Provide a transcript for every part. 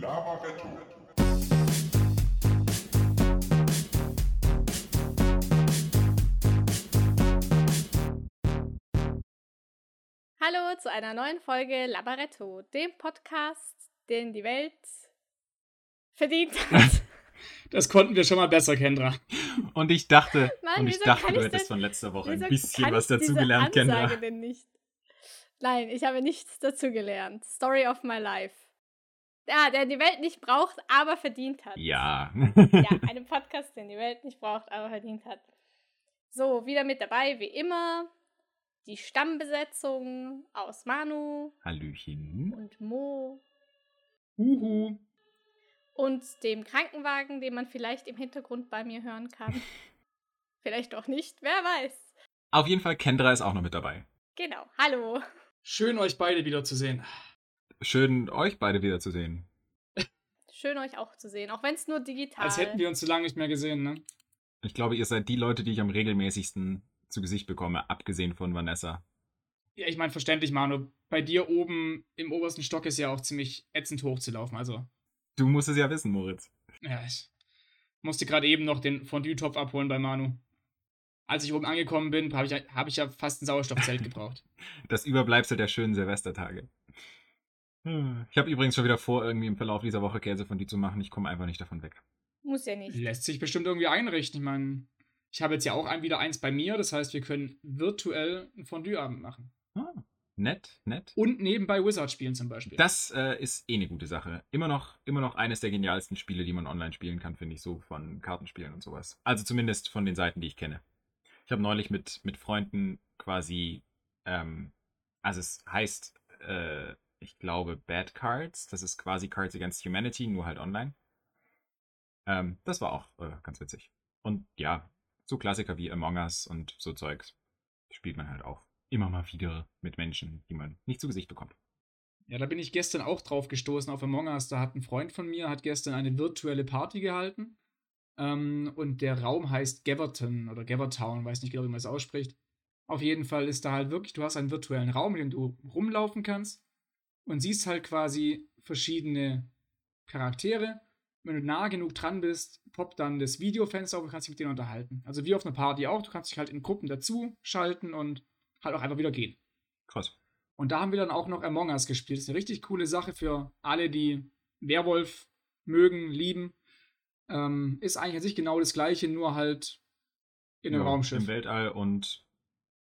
Lavaretto. Hallo zu einer neuen Folge Labaretto, dem Podcast, den die Welt verdient hat. Das konnten wir schon mal besser, Kendra. Und ich dachte, Mann, und ich dachte, du ich hättest denn- von letzter Woche ein bisschen kann was dazugelernt, Kendra. denn nicht? Nein, ich habe nichts dazugelernt. Story of my life. Ja, der die Welt nicht braucht, aber verdient hat. Ja. Ja, einen Podcast, den die Welt nicht braucht, aber verdient hat. So, wieder mit dabei, wie immer, die Stammbesetzung aus Manu Hallöchen. und Mo Uhu. und dem Krankenwagen, den man vielleicht im Hintergrund bei mir hören kann. vielleicht auch nicht, wer weiß. Auf jeden Fall, Kendra ist auch noch mit dabei. Genau, hallo. Schön, euch beide wiederzusehen. Schön, euch beide wiederzusehen. Schön euch auch zu sehen, auch wenn es nur digital Als hätten wir uns so lange nicht mehr gesehen, ne? Ich glaube, ihr seid die Leute, die ich am regelmäßigsten zu Gesicht bekomme, abgesehen von Vanessa. Ja, ich meine, verständlich, Manu. Bei dir oben im obersten Stock ist ja auch ziemlich ätzend hochzulaufen. Also, Du musst es ja wissen, Moritz. ja, ich musste gerade eben noch den Fondue-Topf abholen bei Manu. Als ich oben angekommen bin, habe ich, hab ich ja fast ein Sauerstoffzelt gebraucht. Das Überbleibsel der schönen Silvestertage. Hm. Ich habe übrigens schon wieder vor, irgendwie im Verlauf dieser Woche Käse von dir zu machen. Ich komme einfach nicht davon weg. Muss ja nicht. Lässt sich bestimmt irgendwie einrichten. Ich meine, ich habe jetzt ja auch ein, wieder eins bei mir. Das heißt, wir können virtuell einen Fondue-Abend machen. Ah, nett, nett. Und nebenbei Wizard spielen zum Beispiel. Das äh, ist eh eine gute Sache. Immer noch, immer noch eines der genialsten Spiele, die man online spielen kann, finde ich, so von Kartenspielen und sowas. Also zumindest von den Seiten, die ich kenne. Ich habe neulich mit, mit Freunden quasi, ähm, also es heißt, äh, ich glaube, Bad Cards. Das ist quasi Cards Against Humanity, nur halt online. Ähm, das war auch äh, ganz witzig. Und ja, so Klassiker wie Among Us und so Zeugs spielt man halt auch immer mal wieder mit Menschen, die man nicht zu Gesicht bekommt. Ja, da bin ich gestern auch drauf gestoßen auf Among Us. Da hat ein Freund von mir, hat gestern eine virtuelle Party gehalten. Ähm, und der Raum heißt Gaverton oder Gavertown, weiß nicht genau, wie man es ausspricht. Auf jeden Fall ist da halt wirklich, du hast einen virtuellen Raum, in dem du rumlaufen kannst und siehst halt quasi verschiedene Charaktere. Wenn du nah genug dran bist, poppt dann das Videofenster auf und kannst dich mit denen unterhalten. Also wie auf einer Party auch, du kannst dich halt in Gruppen dazu schalten und halt auch einfach wieder gehen. Krass. Und da haben wir dann auch noch Among Us gespielt. Das ist eine richtig coole Sache für alle, die Werwolf mögen, lieben. Ähm, ist eigentlich an sich genau das gleiche, nur halt in einem Ja, Raumschiff. Im Weltall und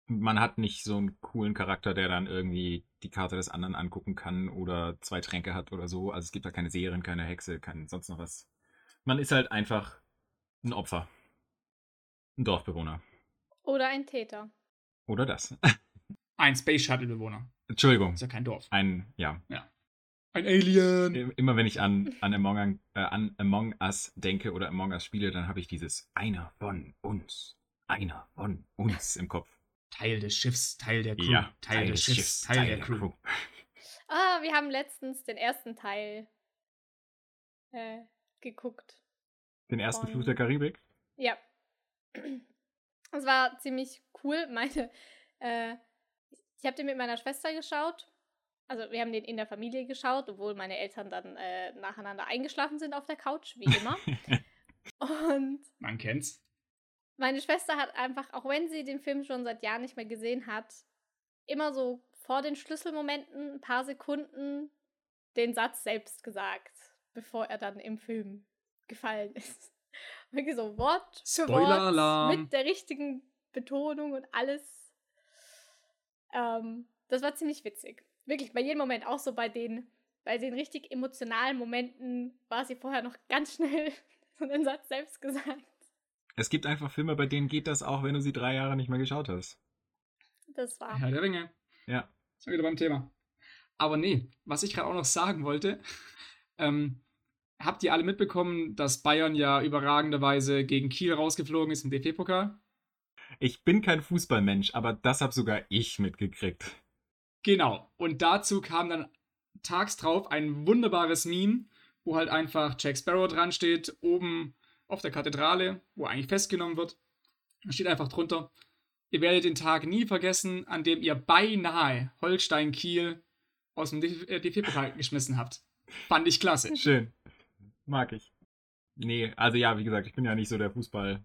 man hat nicht so einen coolen Charakter, der dann irgendwie die Karte des anderen angucken kann oder zwei Tränke hat oder so. Also es gibt da keine Serien, keine Hexe, kein sonst noch was. Man ist halt einfach ein Opfer. Ein Dorfbewohner. Oder ein Täter. Oder das. Ein Space Shuttle-Bewohner. Entschuldigung. Ist ja kein Dorf. Ein, ja. Ein Alien. Immer wenn ich an, an, Among, äh, an Among Us denke oder Among Us spiele, dann habe ich dieses einer von uns. Einer von uns im Kopf. Teil des Schiffs, Teil der Crew. Ja, Teil, des Schiffs, Teil, der, Crew. Ah, wir haben letztens den ersten Teil äh, geguckt. Den ersten Von- Fluch der Karibik. Ja. Es war ziemlich cool. Meine, äh, ich habe den mit meiner Schwester geschaut. Also wir haben den in der Familie geschaut, obwohl meine Eltern dann äh, nacheinander eingeschlafen sind auf der Couch, wie immer. Und Man kennt's. Meine Schwester hat einfach, auch wenn sie den Film schon seit Jahren nicht mehr gesehen hat, immer so vor den Schlüsselmomenten ein paar Sekunden den Satz selbst gesagt, bevor er dann im Film gefallen ist. Wirklich so Wort für Wort mit der richtigen Betonung und alles. Ähm, das war ziemlich witzig. Wirklich, bei jedem Moment, auch so bei den, bei den richtig emotionalen Momenten, war sie vorher noch ganz schnell so den Satz selbst gesagt. Es gibt einfach Filme, bei denen geht das auch, wenn du sie drei Jahre nicht mehr geschaut hast. Das war. Herr der Ringe. Ja. Sind wir wieder beim Thema. Aber nee, was ich gerade auch noch sagen wollte, ähm, habt ihr alle mitbekommen, dass Bayern ja überragenderweise gegen Kiel rausgeflogen ist im DFB-Pokal? Ich bin kein Fußballmensch, aber das habe sogar ich mitgekriegt. Genau. Und dazu kam dann tags drauf ein wunderbares Meme, wo halt einfach Jack Sparrow dran steht, oben auf der Kathedrale, wo er eigentlich festgenommen wird. Da steht einfach drunter, ihr werdet den Tag nie vergessen, an dem ihr beinahe Holstein Kiel aus dem DFB-Pokal geschmissen habt. Fand ich klasse. Schön. Mag ich. Nee, also ja, wie gesagt, ich bin ja nicht so der Fußballmensch.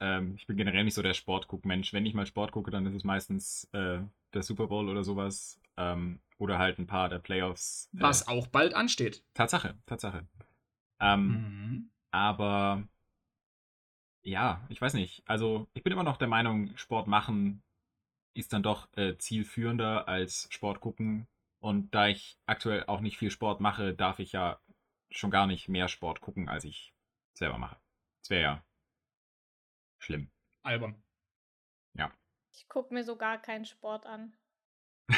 Ähm, ich bin generell nicht so der Sportguck-Mensch. Wenn ich mal Sport gucke, dann ist es meistens äh, der Super Bowl oder sowas. Ähm, oder halt ein paar der Playoffs. Äh, Was auch bald ansteht. Tatsache, Tatsache. Ähm, Mhm. Aber ja, ich weiß nicht. Also ich bin immer noch der Meinung, Sport machen ist dann doch äh, zielführender als Sport gucken. Und da ich aktuell auch nicht viel Sport mache, darf ich ja schon gar nicht mehr Sport gucken, als ich selber mache. Das wäre ja schlimm. Albern. Ich gucke mir so gar keinen Sport an.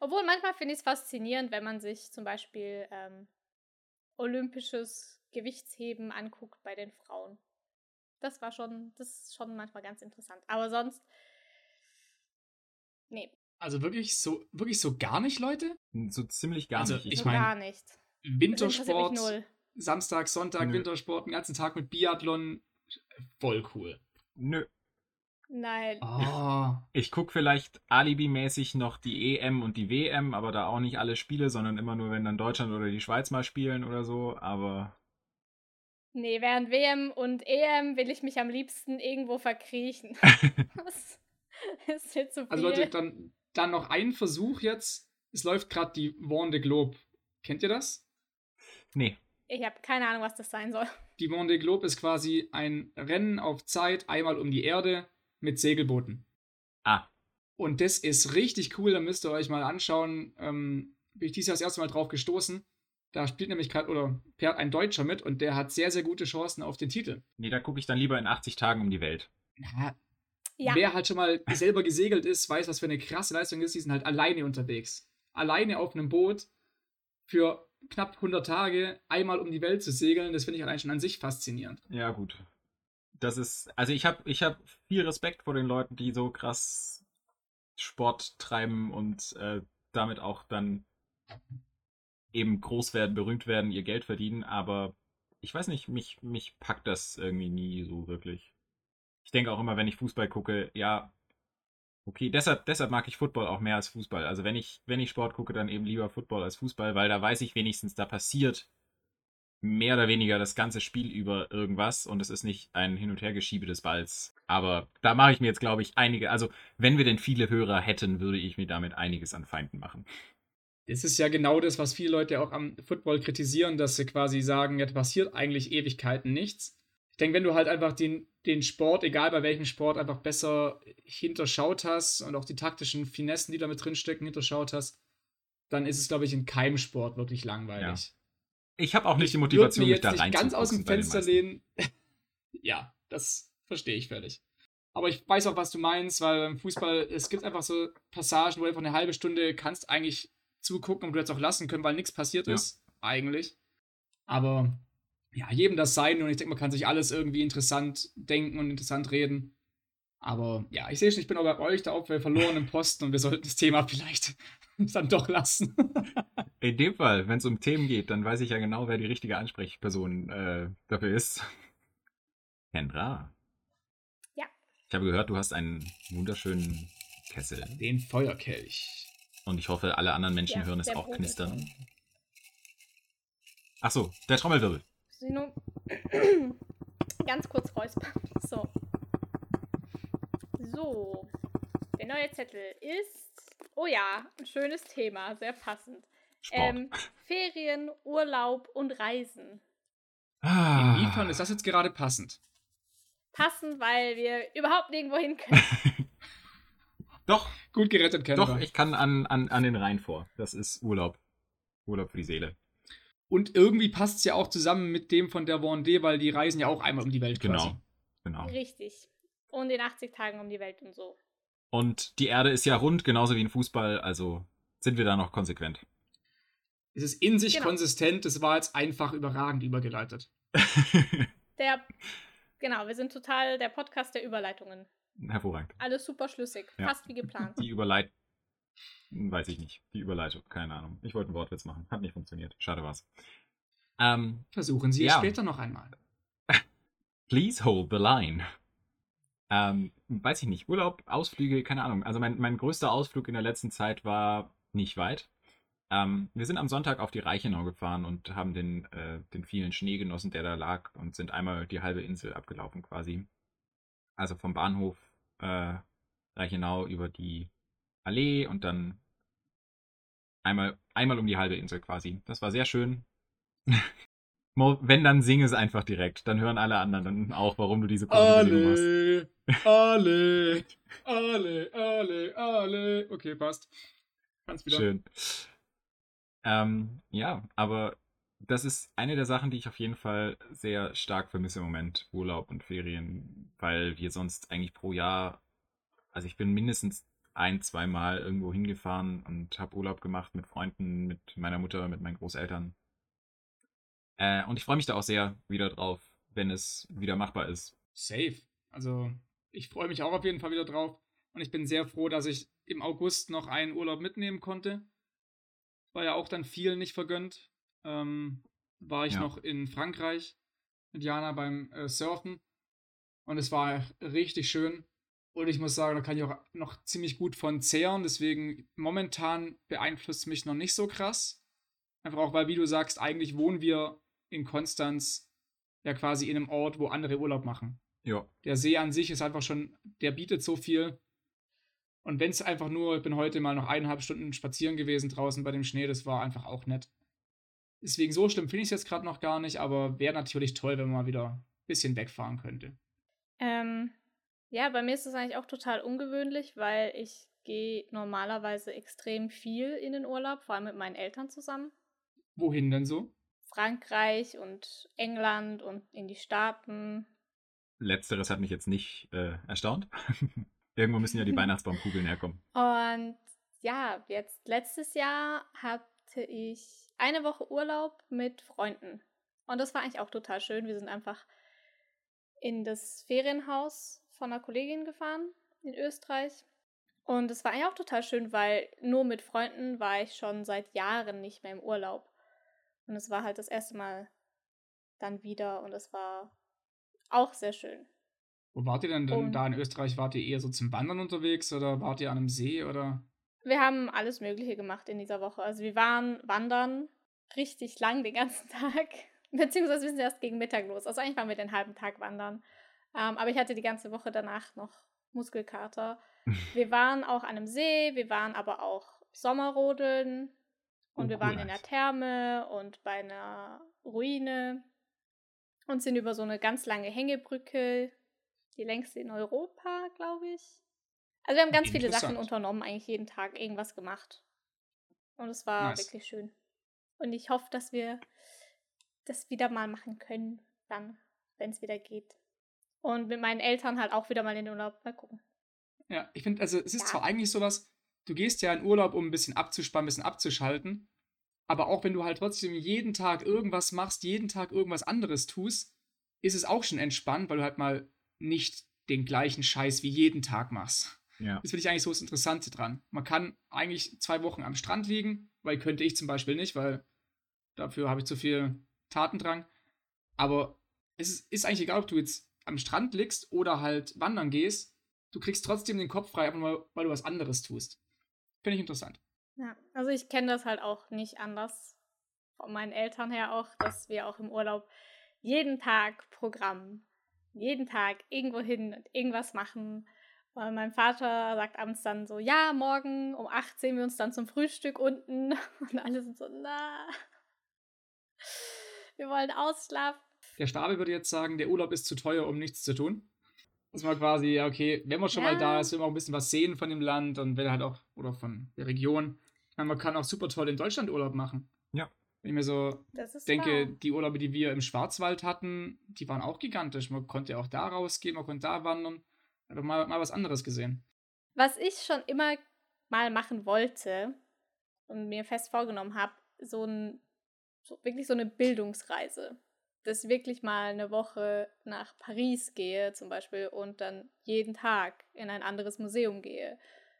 Obwohl manchmal finde ich es faszinierend, wenn man sich zum Beispiel ähm, olympisches Gewichtsheben anguckt bei den Frauen. Das war schon, das ist schon manchmal ganz interessant. Aber sonst, nee, Also wirklich so, wirklich so gar nicht, Leute? So ziemlich gar Also, nicht. Ich so mein, gar nicht. Wintersport. Samstag, Sonntag, Nö. Wintersport, den ganzen Tag mit Biathlon. Voll cool. Nö. Nein. Oh. Ich gucke vielleicht alibimäßig noch die EM und die WM, aber da auch nicht alle Spiele, sondern immer nur, wenn dann Deutschland oder die Schweiz mal spielen oder so. Aber Nee, während WM und EM will ich mich am liebsten irgendwo verkriechen. das ist jetzt zu viel. Also Leute, dann, dann noch ein Versuch jetzt. Es läuft gerade die Vendée Globe. Kennt ihr das? nee. ich habe keine Ahnung, was das sein soll. Die Vendée Globe ist quasi ein Rennen auf Zeit, einmal um die Erde mit Segelbooten. Ah, Und das ist richtig cool, da müsst ihr euch mal anschauen. Ähm, bin ich dieses Jahr das erste Mal drauf gestoßen. Da spielt nämlich gerade oder fährt ein Deutscher mit und der hat sehr, sehr gute Chancen auf den Titel. nee, da gucke ich dann lieber in 80 Tagen um die Welt. Ja, Ja, Wer halt schon mal selber gesegelt ist, weiß, was für eine krasse Leistung ist. Die sind halt alleine unterwegs. Alleine auf einem Boot für knapp 100 Tage einmal um die Welt zu segeln, das finde ich allein schon an sich faszinierend. Ja, gut. Das ist, also ich habe ich hab viel Respekt vor den Leuten, die so krass Sport treiben und äh, damit auch dann eben groß werden, berühmt werden, ihr Geld verdienen, aber ich weiß nicht, mich, mich packt das irgendwie nie so wirklich. Ich denke auch immer, wenn ich Fußball gucke, ja, okay, deshalb, deshalb mag ich Football auch mehr als Fußball. Also wenn ich, wenn ich Sport gucke, dann eben lieber Football als Fußball, weil da weiß ich wenigstens, da passiert mehr oder weniger das ganze Spiel über irgendwas und es ist nicht ein Hin- und Hergeschiebe des Balls. Aber da mache ich mir jetzt, glaube ich, einige, also wenn wir denn viele Hörer hätten, würde ich mir damit einiges an Feinden machen. Das ist ja genau das, was viele Leute auch am Football kritisieren, dass sie quasi sagen, ja, da passiert eigentlich Ewigkeiten nichts. Ich denke, wenn du halt einfach den, den Sport, egal bei welchem Sport, einfach besser hinterschaut hast und auch die taktischen Finessen, die da mit drinstecken, hinterschaut hast, dann ist es, glaube ich, in keinem Sport wirklich langweilig. Ich habe auch nicht die Ich Motivation, würd mich da jetzt rein nicht ganz aus dem Fenster lehnen. ja, das verstehe ich völlig. Aber ich weiß auch, was du meinst, weil beim Fußball, es gibt einfach so Passagen, wo du einfach eine halbe Stunde kannst eigentlich zugucken und du hättest auch lassen können, weil nichts passiert Ja. ist, eigentlich. Aber ja, jedem das sein und ich denke, man kann sich alles irgendwie interessant denken und interessant reden. Aber ja, ich sehe schon, ich bin auch bei euch da auf der verlorenen Posten und wir sollten das Thema vielleicht dann doch lassen. In dem Fall, wenn es um Themen geht, dann weiß ich ja genau, wer die richtige Ansprechperson äh, dafür ist. Kendra. Ja. Ich habe gehört, du hast einen wunderschönen Kessel. Den Feuerkelch. Und ich hoffe, alle anderen Menschen Ja, hören es auch Brodelton. knistern. Ach so, der Trommelwirbel. Nur ganz kurz räuspern. So. So. Der neue Zettel ist. Oh ja, ein schönes Thema, sehr passend. Sport. Ähm, Ferien, Urlaub und Reisen. ah. Inwiefern ist das jetzt gerade passend? Passend, weil wir überhaupt nirgendwo hin können. Doch, Gut gerettet, Kendra. doch, ich kann an, an, an den Rhein vor. Das ist Urlaub. Urlaub für die Seele. Und irgendwie passt es ja auch zusammen mit dem von der Vendée, weil die reisen ja auch einmal um die Welt quasi. Genau. Genau. Richtig. Und in 80 Tagen um die Welt und so. Und die Erde ist ja rund, genauso wie ein Fußball, also sind wir da noch konsequent. Es ist in sich Genau. konsistent, das war jetzt einfach überragend übergeleitet. Der. Genau, wir sind total der Podcast der Überleitungen. Hervorragend. Alles super schlüssig. Ja. Fast wie geplant. Die Überleitung. Weiß ich nicht. Die Überleitung, keine Ahnung. Ich wollte einen Wortwitz machen. Hat nicht funktioniert. Schade war's. Ähm, Versuchen Sie Ja. es später noch einmal. please hold the line. Ähm, weiß ich nicht. Urlaub, Ausflüge, keine Ahnung. Also mein, mein größter Ausflug in der letzten Zeit war nicht weit. Ähm, wir sind am Sonntag auf die Reichenau gefahren und haben den, äh, den vielen Schnee genossen, der da lag, und sind einmal die halbe Insel abgelaufen quasi. Also vom Bahnhof äh, Reichenau über die Allee und dann einmal, einmal um die halbe Insel quasi. Das war sehr schön. Wenn, dann sing es einfach direkt. Dann hören alle anderen dann auch, warum du diese Alle, alle, alle, alle, alle. Okay, passt. Kannst wieder. Schön. Ähm, ja, aber das ist eine der Sachen, die ich auf jeden Fall sehr stark vermisse im Moment, Urlaub und Ferien, weil wir sonst eigentlich pro Jahr, also ich bin mindestens ein, zwei Mal irgendwo hingefahren und habe Urlaub gemacht mit Freunden, mit meiner Mutter, mit meinen Großeltern. Äh, und ich freue mich da auch sehr wieder drauf, wenn es wieder machbar ist. Safe. Also ich freue mich auch auf jeden Fall wieder drauf. Und ich bin sehr froh, dass ich im August noch einen Urlaub mitnehmen konnte. War ja auch dann vielen nicht vergönnt. Ähm, war ich ja. noch in Frankreich mit Jana beim äh, Surfen. Und es war richtig schön. Und ich muss sagen, da kann ich auch noch ziemlich gut von zehren. Deswegen momentan beeinflusst mich noch nicht so krass. Einfach auch, weil, wie du sagst, eigentlich wohnen wir in Konstanz ja quasi in einem Ort, wo andere Urlaub machen. Ja. Der See an sich ist einfach schon, der bietet so viel. Und wenn es einfach nur, ich bin heute mal noch eineinhalb Stunden spazieren gewesen draußen bei dem Schnee, das war einfach auch nett. Deswegen so schlimm finde ich es jetzt gerade noch gar nicht, aber wäre natürlich toll, wenn man mal wieder ein bisschen wegfahren könnte. Ähm, ja, bei mir ist es eigentlich auch total ungewöhnlich, weil ich gehe normalerweise extrem viel in den Urlaub, vor allem mit meinen Eltern zusammen. Wohin denn so? Frankreich und England und in die Staaten. Letzteres hat mich jetzt nicht äh, erstaunt. Irgendwo müssen ja die Weihnachtsbaumkugeln herkommen. Und ja, jetzt letztes Jahr hatte ich eine Woche Urlaub mit Freunden. Und das war eigentlich auch total schön. Wir sind einfach in das Ferienhaus von einer Kollegin gefahren in Österreich. Und es war eigentlich auch total schön, weil nur mit Freunden war ich schon seit Jahren nicht mehr im Urlaub. Und es war halt das erste Mal dann wieder und es war auch sehr schön. Wo wart ihr denn, denn da in Österreich? Wart ihr eher so zum Wandern unterwegs oder wart ihr an einem See oder? Wir haben alles Mögliche gemacht in dieser Woche. Also wir waren wandern richtig lang den ganzen Tag. Beziehungsweise wir sind erst gegen Mittag los. Also eigentlich waren wir den halben Tag wandern. Ähm, aber ich hatte die ganze Woche danach noch Muskelkater. wir waren auch an einem See, wir waren aber auch Sommerrodeln und oh, wir waren in der Therme und bei einer Ruine und sind über so eine ganz lange Hängebrücke, die längste in Europa, glaube ich. Also wir haben ganz viele Sachen unternommen, eigentlich jeden Tag irgendwas gemacht. Und es war nice. wirklich schön. Und ich hoffe, dass wir das wieder mal machen können, dann, wenn es wieder geht. Und mit meinen Eltern halt auch wieder mal in den Urlaub. Mal gucken. Ja, ich finde, also es ist ja. zwar eigentlich sowas, du gehst ja in Urlaub, um ein bisschen abzuspannen, ein bisschen abzuschalten. Aber auch wenn du halt trotzdem jeden Tag irgendwas machst, jeden Tag irgendwas anderes tust, ist es auch schon entspannt, weil du halt mal nicht den gleichen Scheiß wie jeden Tag machst. Ja. Das finde ich eigentlich so das Interessante dran. Man kann eigentlich zwei Wochen am Strand liegen, weil könnte ich zum Beispiel nicht, weil dafür habe ich zu viel Tatendrang. Aber es ist, ist eigentlich egal, ob du jetzt am Strand liegst oder halt wandern gehst, du kriegst trotzdem den Kopf frei, einfach nur, weil du was anderes tust. Finde ich interessant. Ja, also ich kenne das halt auch nicht anders von meinen Eltern her auch, dass wir auch im Urlaub jeden Tag Programm, jeden Tag irgendwo hin und irgendwas machen. Und mein Vater sagt abends dann so, ja, morgen um 8 sehen wir uns dann zum Frühstück unten. Und alle sind so, na, wir wollen ausschlafen. Der Stabe würde jetzt sagen, der Urlaub ist zu teuer, um nichts zu tun. Dass man quasi, okay, wenn man schon ja. mal da ist, will man auch ein bisschen was sehen von dem Land und will halt auch, oder von der Region. Man kann auch super toll in Deutschland Urlaub machen. Ja. Wenn ich mir so denke, wahr. die Urlaube, die wir im Schwarzwald hatten, die waren auch gigantisch. Man konnte auch da rausgehen, man konnte da wandern. Einfach mal, mal was anderes gesehen. Was ich schon immer mal machen wollte und mir fest vorgenommen habe, so ein, so, wirklich so eine Bildungsreise dass ich wirklich mal eine Woche nach Paris gehe zum Beispiel und dann jeden Tag in ein anderes Museum gehe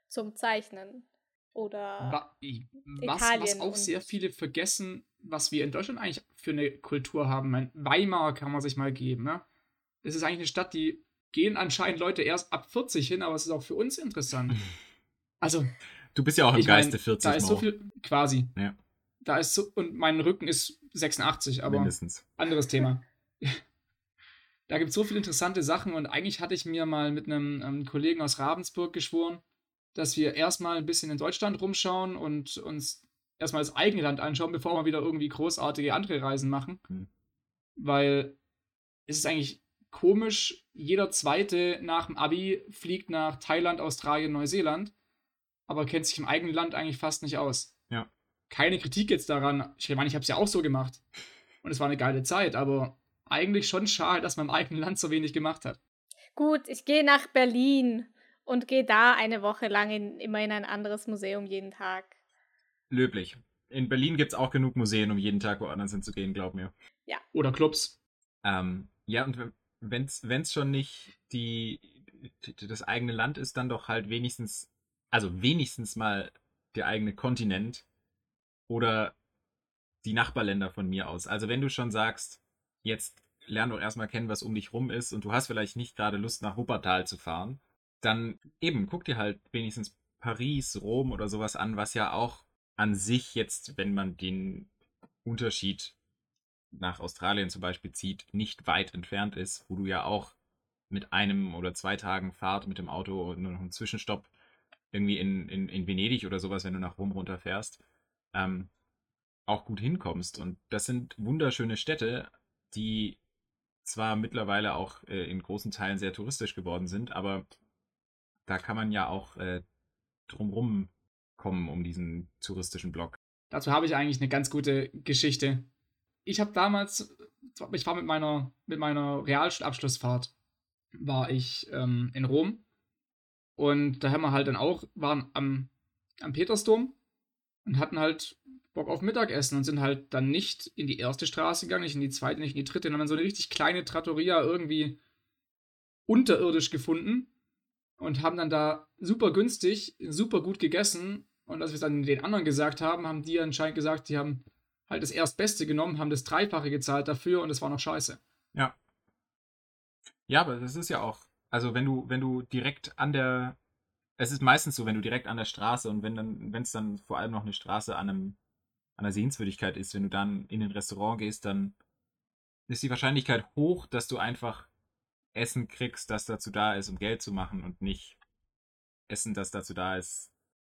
zum Zeichnen oder was, Italien was auch sehr viele vergessen, was wir in Deutschland eigentlich für eine Kultur haben. Weimar kann man sich mal geben. Ne? Das ist eigentlich eine Stadt, die gehen anscheinend Leute erst ab 40 hin, aber es ist auch für uns interessant. Also Du bist ja auch im mein, Geiste 40 Da ist so viel, quasi. Ja. Da ist so, und mein Rücken ist 86, aber mindestens. anderes Thema. da gibt es so viele interessante Sachen und eigentlich hatte ich mir mal mit einem ähm, Kollegen aus Ravensburg geschworen, dass wir erstmal ein bisschen in Deutschland rumschauen und uns erstmal das eigene Land anschauen, bevor wir wieder irgendwie großartige andere Reisen machen. Hm. Weil es ist eigentlich komisch, jeder Zweite nach dem Abi fliegt nach Thailand, Australien, Neuseeland, aber kennt sich im eigenen Land eigentlich fast nicht aus. Ja. Keine Kritik jetzt daran. Ich meine, ich habe es ja auch so gemacht. Und es war eine geile Zeit, aber eigentlich schon schade, dass man im eigenen Land so wenig gemacht hat. Gut, ich gehe nach Berlin und gehe da eine Woche lang in, immer in ein anderes Museum jeden Tag. Löblich. In Berlin gibt es auch genug Museen, um jeden Tag woanders hinzugehen, glaub mir. Oder Clubs. Ähm, ja, und wenn es schon nicht die, das eigene Land ist, dann doch halt wenigstens, also wenigstens mal der eigene Kontinent oder die Nachbarländer von mir aus. Also wenn du schon sagst, jetzt lern doch erstmal kennen, was um dich rum ist und du hast vielleicht nicht gerade Lust nach Wuppertal zu fahren, dann eben guck dir halt wenigstens Paris, Rom oder sowas an, was ja auch an sich jetzt, wenn man den Unterschied nach Australien zum Beispiel zieht, nicht weit entfernt ist, wo du ja auch mit einem oder zwei Tagen Fahrt mit dem Auto und noch einen Zwischenstopp irgendwie in, in, in Venedig oder sowas, wenn du nach Rom runterfährst, ähm, auch gut hinkommst. Und das sind wunderschöne Städte, die zwar mittlerweile auch äh, in großen Teilen sehr touristisch geworden sind, aber da kann man ja auch äh, drumrum kommen um diesen touristischen Block. Dazu habe ich eigentlich eine ganz gute Geschichte. Ich habe damals, ich war mit meiner, mit meiner Realschulabschlussfahrt, war ich ähm, in Rom. Und da haben wir halt dann auch, waren am, am Petersdom und hatten halt Bock auf Mittagessen und sind halt dann nicht in die erste Straße gegangen, nicht in die zweite, nicht in die dritte, sondern so eine richtig kleine Trattoria irgendwie unterirdisch gefunden und haben dann da super günstig, super gut gegessen. Und als wir es dann den anderen gesagt haben, haben die anscheinend gesagt, die haben halt das Erstbeste genommen, haben das Dreifache gezahlt dafür und es war noch scheiße. Ja. Ja, aber das ist ja auch, also wenn du, wenn du direkt an der, es ist meistens so, wenn du direkt an der Straße und wenn dann, wenn es dann vor allem noch eine Straße an einem, an einer Sehenswürdigkeit ist, wenn du dann in ein Restaurant gehst, dann ist die Wahrscheinlichkeit hoch, dass du einfach Essen kriegst, das dazu da ist, um Geld zu machen und nicht Essen, das dazu da ist,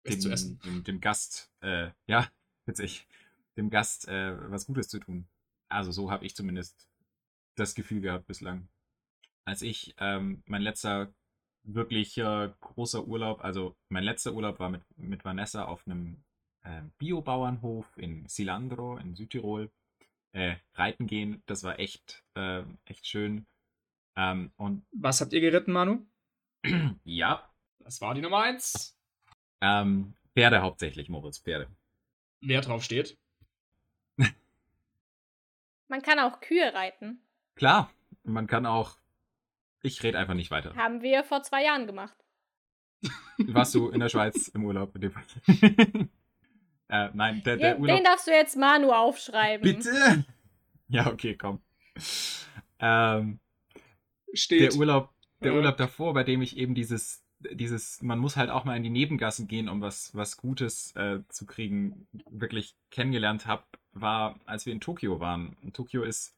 dem, zu essen. dem, dem Gast, äh, ja, witzig, dem Gast äh, was Gutes zu tun. Also so habe ich zumindest das Gefühl gehabt bislang. Als ich ähm, mein letzter wirklich äh, großer Urlaub, also mein letzter Urlaub war mit, mit Vanessa auf einem äh, Biobauernhof in Silandro in Südtirol. Äh, reiten gehen, das war echt, äh, echt schön. Ähm, und Was habt ihr geritten, Manu? ja, Das war die Nummer eins. ähm, Pferde hauptsächlich, Moritz, Pferde. Wer drauf steht. Man kann auch Kühe reiten. Klar, man kann auch. Ich rede einfach nicht weiter. Haben wir vor zwei Jahren gemacht. Warst du in der Schweiz im Urlaub in dem Fall? äh, nein, der, der Den, Urlaub. den darfst du jetzt Manu aufschreiben. Bitte! Ja, okay, komm. Ähm, Steht. der Urlaub, der Ja. Urlaub davor, bei dem ich eben dieses, dieses, man muss halt auch mal in die Nebengassen gehen, um was, was Gutes äh, zu kriegen, wirklich kennengelernt habe, war, als wir in Tokio waren. Und Tokio ist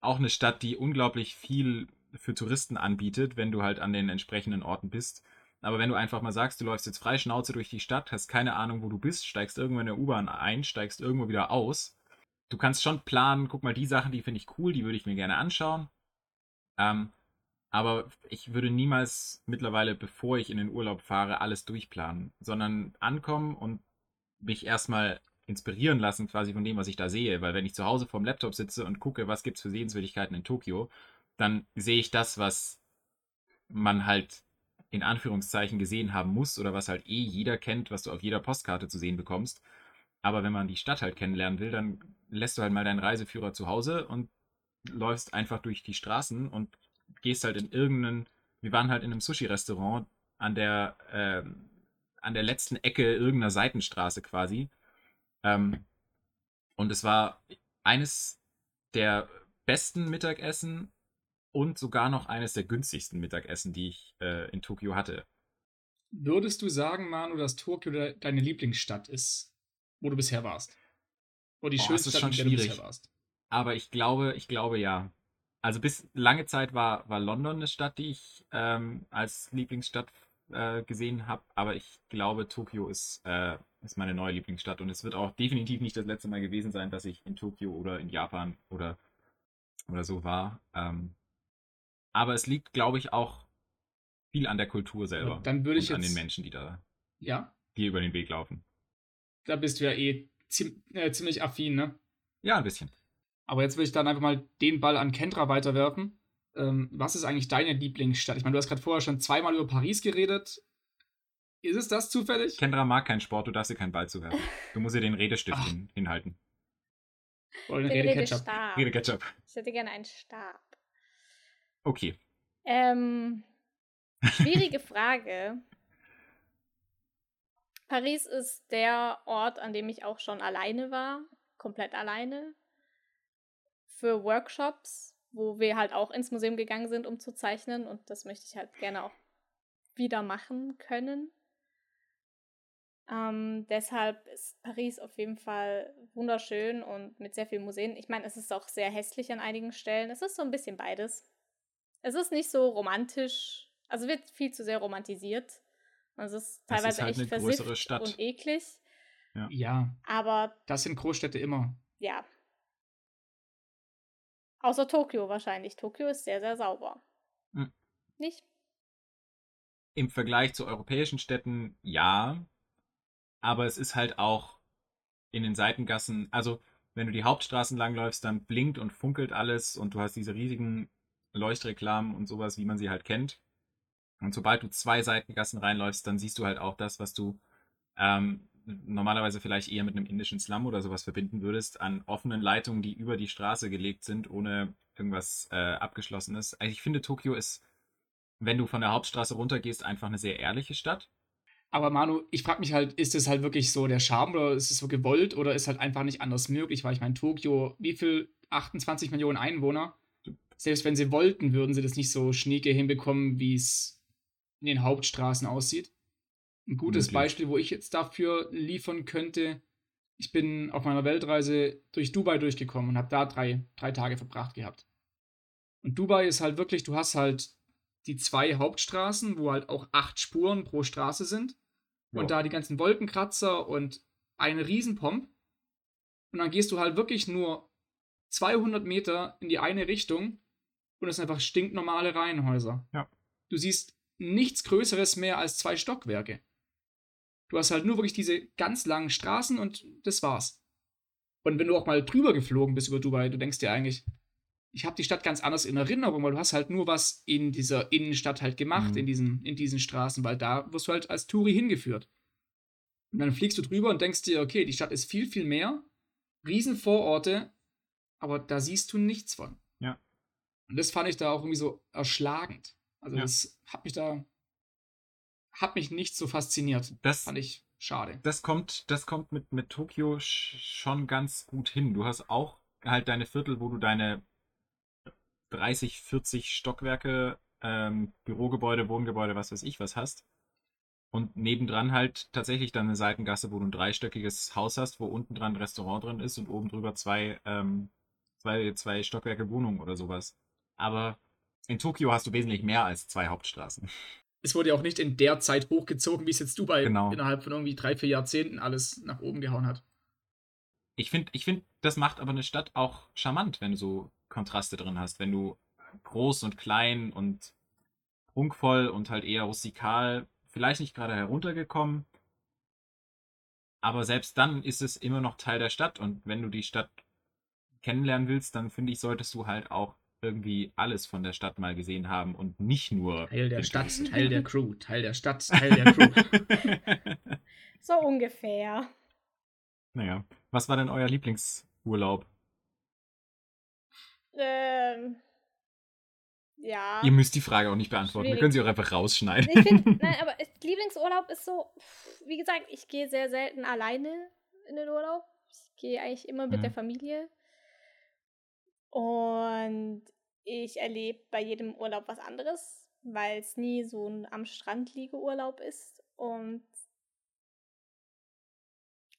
auch eine Stadt, die unglaublich viel für Touristen anbietet, wenn du halt an den entsprechenden Orten bist. Aber wenn du einfach mal sagst, du läufst jetzt frei Schnauze durch die Stadt, hast keine Ahnung, wo du bist, steigst irgendwo in der U-Bahn ein, steigst irgendwo wieder aus. Du kannst schon planen, guck mal, die Sachen, die finde ich cool, die würde ich mir gerne anschauen. Ähm, aber ich würde niemals mittlerweile, bevor ich in den Urlaub fahre, alles durchplanen, sondern ankommen und mich erstmal inspirieren lassen, quasi von dem, was ich da sehe. Weil wenn ich zu Hause vorm Laptop sitze und gucke, was gibt es für Sehenswürdigkeiten in Tokio, dann sehe ich das, was man halt in Anführungszeichen gesehen haben muss oder was halt eh jeder kennt, was du auf jeder Postkarte zu sehen bekommst. Aber wenn man die Stadt halt kennenlernen will, dann lässt du halt mal deinen Reiseführer zu Hause und läufst einfach durch die Straßen und gehst halt in irgendeinen, wir waren halt in einem Sushi-Restaurant an der, ähm, an der letzten Ecke irgendeiner Seitenstraße quasi. Ähm, und es war eines der besten Mittagessen und sogar noch eines der günstigsten Mittagessen, die ich äh, in Tokio hatte. Würdest du sagen, Manu, dass Tokio de deine Lieblingsstadt ist, wo du bisher warst? Oder die Boah, schönste Stadt, schon in der du bisher warst? Aber ich glaube, ich glaube ja. Also bis lange Zeit war, war London eine Stadt, die ich ähm, als Lieblingsstadt äh, gesehen habe. Aber ich glaube, Tokio ist, äh, ist meine neue Lieblingsstadt. Und es wird auch definitiv nicht das letzte Mal gewesen sein, dass ich in Tokio oder in Japan oder, oder so war. Ähm, aber es liegt, glaube ich, auch viel an der Kultur selber. Dann würde ich und an den jetzt- Menschen, die da, Ja, die über den Weg laufen. da bist du ja eh ziem äh, ziemlich affin, ne? Ja, ein bisschen. Aber jetzt will ich dann einfach mal den Ball an Kendra weiterwerfen. Ähm, was ist eigentlich deine Lieblingsstadt? Ich meine, du hast gerade vorher schon zweimal über Paris geredet. Ist es das zufällig? Kendra mag keinen Sport, du darfst ihr keinen Ball zuwerfen. Du musst ihr den Redestift Ach. hin, hinhalten. Oder Den Rede Ketchup? Redestab. Redeketchup. Ich hätte gerne einen Stab. Okay. Ähm, schwierige Frage. Paris ist der Ort, an dem ich auch schon alleine war, komplett alleine. Für Workshops, wo wir halt auch ins Museum gegangen sind, um zu zeichnen. Und das möchte ich halt gerne auch wieder machen können. Ähm, deshalb ist Paris auf jeden Fall wunderschön und mit sehr vielen Museen. Ich meine, es ist auch sehr hässlich an einigen Stellen. Es ist so ein bisschen beides. Es ist nicht so romantisch, also wird viel zu sehr romantisiert. Also es ist Es ist teilweise halt echt eine größere versifft Stadt. und eklig. Ja, Aber das sind Großstädte immer. ja. Außer Tokio wahrscheinlich. Tokio ist sehr, sehr sauber. Hm. Nicht? Im Vergleich zu europäischen Städten ja. Aber es ist halt auch in den Seitengassen, also wenn du die Hauptstraßen langläufst, dann blinkt und funkelt alles und du hast diese riesigen Leuchtreklamen und sowas, wie man sie halt kennt. Und sobald du zwei Seitengassen reinläufst, dann siehst du halt auch das, was du ähm, normalerweise vielleicht eher mit einem indischen Slum oder sowas verbinden würdest, an offenen Leitungen, die über die Straße gelegt sind, ohne irgendwas äh, abgeschlossenes. Also ich finde, Tokio ist, wenn du von der Hauptstraße runtergehst, einfach eine sehr ehrliche Stadt. Aber Manu, ich frage mich halt, ist es halt wirklich so der Charme oder ist es so gewollt oder ist halt einfach nicht anders möglich? Weil ich meine, Tokio, wie viel? 28 Millionen Einwohner. Selbst wenn sie wollten, würden sie das nicht so schnieke hinbekommen, wie es in den Hauptstraßen aussieht. Ein gutes Möglich. Beispiel, wo ich jetzt dafür liefern könnte, ich bin auf meiner Weltreise durch Dubai durchgekommen und habe da drei, drei Tage verbracht gehabt. Und Dubai ist halt wirklich, du hast halt die zwei Hauptstraßen, wo halt auch acht Spuren pro Straße sind. Und Ja. da die ganzen Wolkenkratzer und ein Riesenpomp. Und dann gehst du halt wirklich nur 200 Meter in die eine Richtung und es sind einfach stinknormale Reihenhäuser. Ja. Du siehst nichts Größeres mehr als zwei Stockwerke. Du hast halt nur wirklich diese ganz langen Straßen und das war's. Und wenn du auch mal drüber geflogen bist über Dubai, du denkst dir eigentlich, ich habe die Stadt ganz anders in Erinnerung, weil du hast halt nur was in dieser Innenstadt halt gemacht, Mhm. in, diesen, in diesen Straßen, weil da wirst du halt als Touri hingeführt. Und dann fliegst du drüber und denkst dir, okay, die Stadt ist viel, viel mehr, Riesenvororte, aber da siehst du nichts von. Ja. Und das fand ich da auch irgendwie so erschlagend. Also Ja. das hat mich da, hat mich nicht so fasziniert. Das, Fand ich schade. das kommt, das kommt mit, mit Tokio sch schon ganz gut hin. Du hast auch halt deine Viertel, wo du deine 30, 40 Stockwerke, ähm, Bürogebäude, Wohngebäude, was weiß ich was hast. Und nebendran halt tatsächlich dann eine Seitengasse, wo du ein dreistöckiges Haus hast, wo unten dran ein Restaurant drin ist und oben drüber zwei, ähm, zwei, zwei Stockwerke Wohnung oder sowas. Aber in Tokio hast du wesentlich mehr als zwei Hauptstraßen. Es wurde ja auch nicht in der Zeit hochgezogen, wie es jetzt Dubai Genau. innerhalb von irgendwie drei, vier Jahrzehnten alles nach oben gehauen hat. Ich finde, ich find, das macht aber eine Stadt auch charmant, wenn du so Kontraste drin hast. Wenn du groß und klein und prunkvoll und halt eher rustikal, vielleicht nicht gerade heruntergekommen, aber selbst dann ist es immer noch Teil der Stadt und wenn du die Stadt kennenlernen willst, dann finde ich, solltest du halt auch irgendwie alles von der Stadt mal gesehen haben und nicht nur Teil der Stadt, Touristen. Teil der Crew, Teil der Stadt, Teil der Crew. So ungefähr. naja, was war denn euer Lieblingsurlaub? Ähm, ja. Ihr müsst die Frage auch nicht beantworten. Wir Schwierig. können sie auch einfach rausschneiden. Ich finde, nein, aber Lieblingsurlaub ist so, wie gesagt, ich gehe sehr selten alleine in den Urlaub. Ich gehe eigentlich immer mit Mhm. der Familie. Und ich erlebe bei jedem Urlaub was anderes. weil es nie so ein am Strand liege Urlaub ist und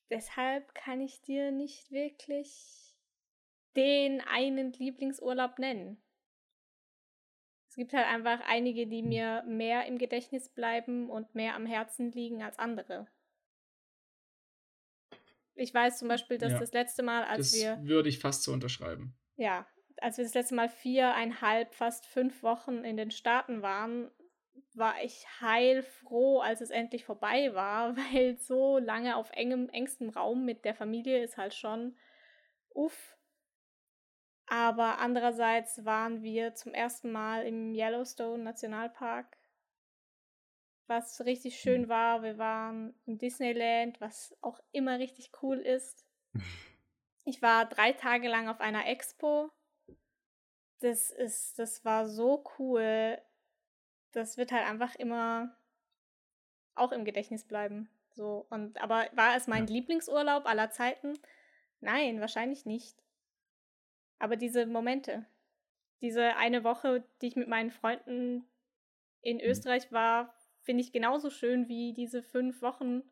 deshalb kann ich dir nicht wirklich den einen Lieblingsurlaub nennen. Es gibt halt einfach einige, die mir mehr im Gedächtnis bleiben und mehr am Herzen liegen als andere. Ich weiß zum Beispiel, dass Ja, das letzte Mal, als das wir würde ich fast so unterschreiben. Ja, als wir das letzte Mal viereinhalb, fast fünf Wochen in den Staaten waren, war ich heilfroh, als es endlich vorbei war, weil so lange auf engem, engstem Raum mit der Familie ist halt schon uff. Aber andererseits waren wir zum ersten Mal im Yellowstone Nationalpark, was richtig schön war. Wir waren im Disneyland, was auch immer richtig cool ist. Ich war drei Tage lang auf einer Expo. Das ist, das war so cool. Das wird halt einfach immer auch im Gedächtnis bleiben. So, und aber war es mein Ja. Lieblingsurlaub aller Zeiten? Nein, wahrscheinlich nicht. Aber diese Momente, diese eine Woche, die ich mit meinen Freunden in Österreich war, finde ich genauso schön wie diese fünf Wochen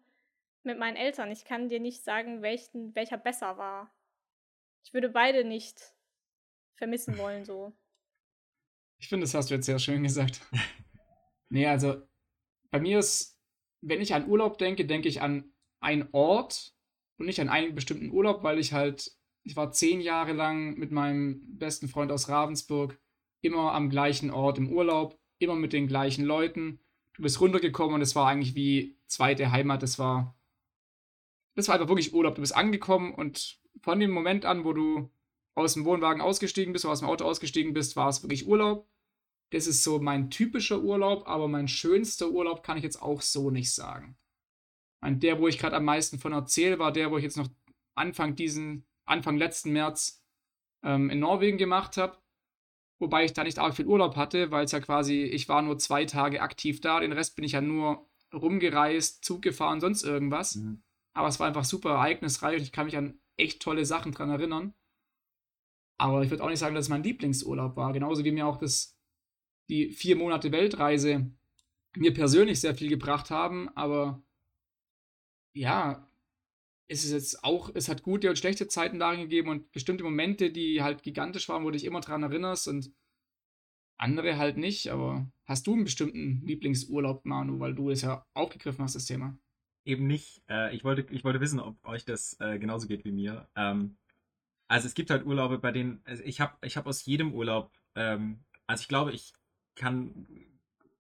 mit meinen Eltern. Ich kann dir nicht sagen, welchen, welcher besser war. Ich würde beide nicht vermissen wollen, so. Ich finde, das hast du jetzt sehr schön gesagt. nee, also bei mir ist, wenn ich an Urlaub denke, denke ich an einen Ort und nicht an einen bestimmten Urlaub, weil ich halt, ich war zehn Jahre lang mit meinem besten Freund aus Ravensburg immer am gleichen Ort im Urlaub, immer mit den gleichen Leuten. Du bist runtergekommen und es war eigentlich wie zweite Heimat. Das war, das war einfach wirklich Urlaub. Du bist angekommen und von dem Moment an, wo du aus dem Wohnwagen ausgestiegen bist oder aus dem Auto ausgestiegen bist, war es wirklich Urlaub. Das ist so mein typischer Urlaub, aber mein schönster Urlaub kann ich jetzt auch so nicht sagen. Und der, wo ich gerade am meisten von erzähle, war der, wo ich jetzt noch Anfang diesen, Anfang letzten März ähm, in Norwegen gemacht habe. Wobei ich da nicht arg viel Urlaub hatte, weil es ja quasi, ich war nur zwei Tage aktiv da, den Rest bin ich ja nur rumgereist, Zug gefahren, sonst irgendwas. Mhm. Aber es war einfach super ereignisreich und ich kann mich an echt tolle Sachen dran erinnern. Aber ich würde auch nicht sagen, dass es mein Lieblingsurlaub war. Genauso wie mir auch das, die vier Monate Weltreise mir persönlich sehr viel gebracht haben. Aber ja, es ist jetzt auch, es hat gute und schlechte Zeiten darin gegeben und bestimmte Momente, die halt gigantisch waren, wo du dich immer dran erinnerst und andere halt nicht. Aber hast du einen bestimmten Lieblingsurlaub, Manu, weil du es ja aufgegriffen hast, das Thema? Eben nicht. Äh, ich, wollte, ich wollte wissen, ob euch das äh, genauso geht wie mir. Ähm, also es gibt halt Urlaube, bei denen, also ich habe ich hab aus jedem Urlaub, ähm, also ich glaube, ich kann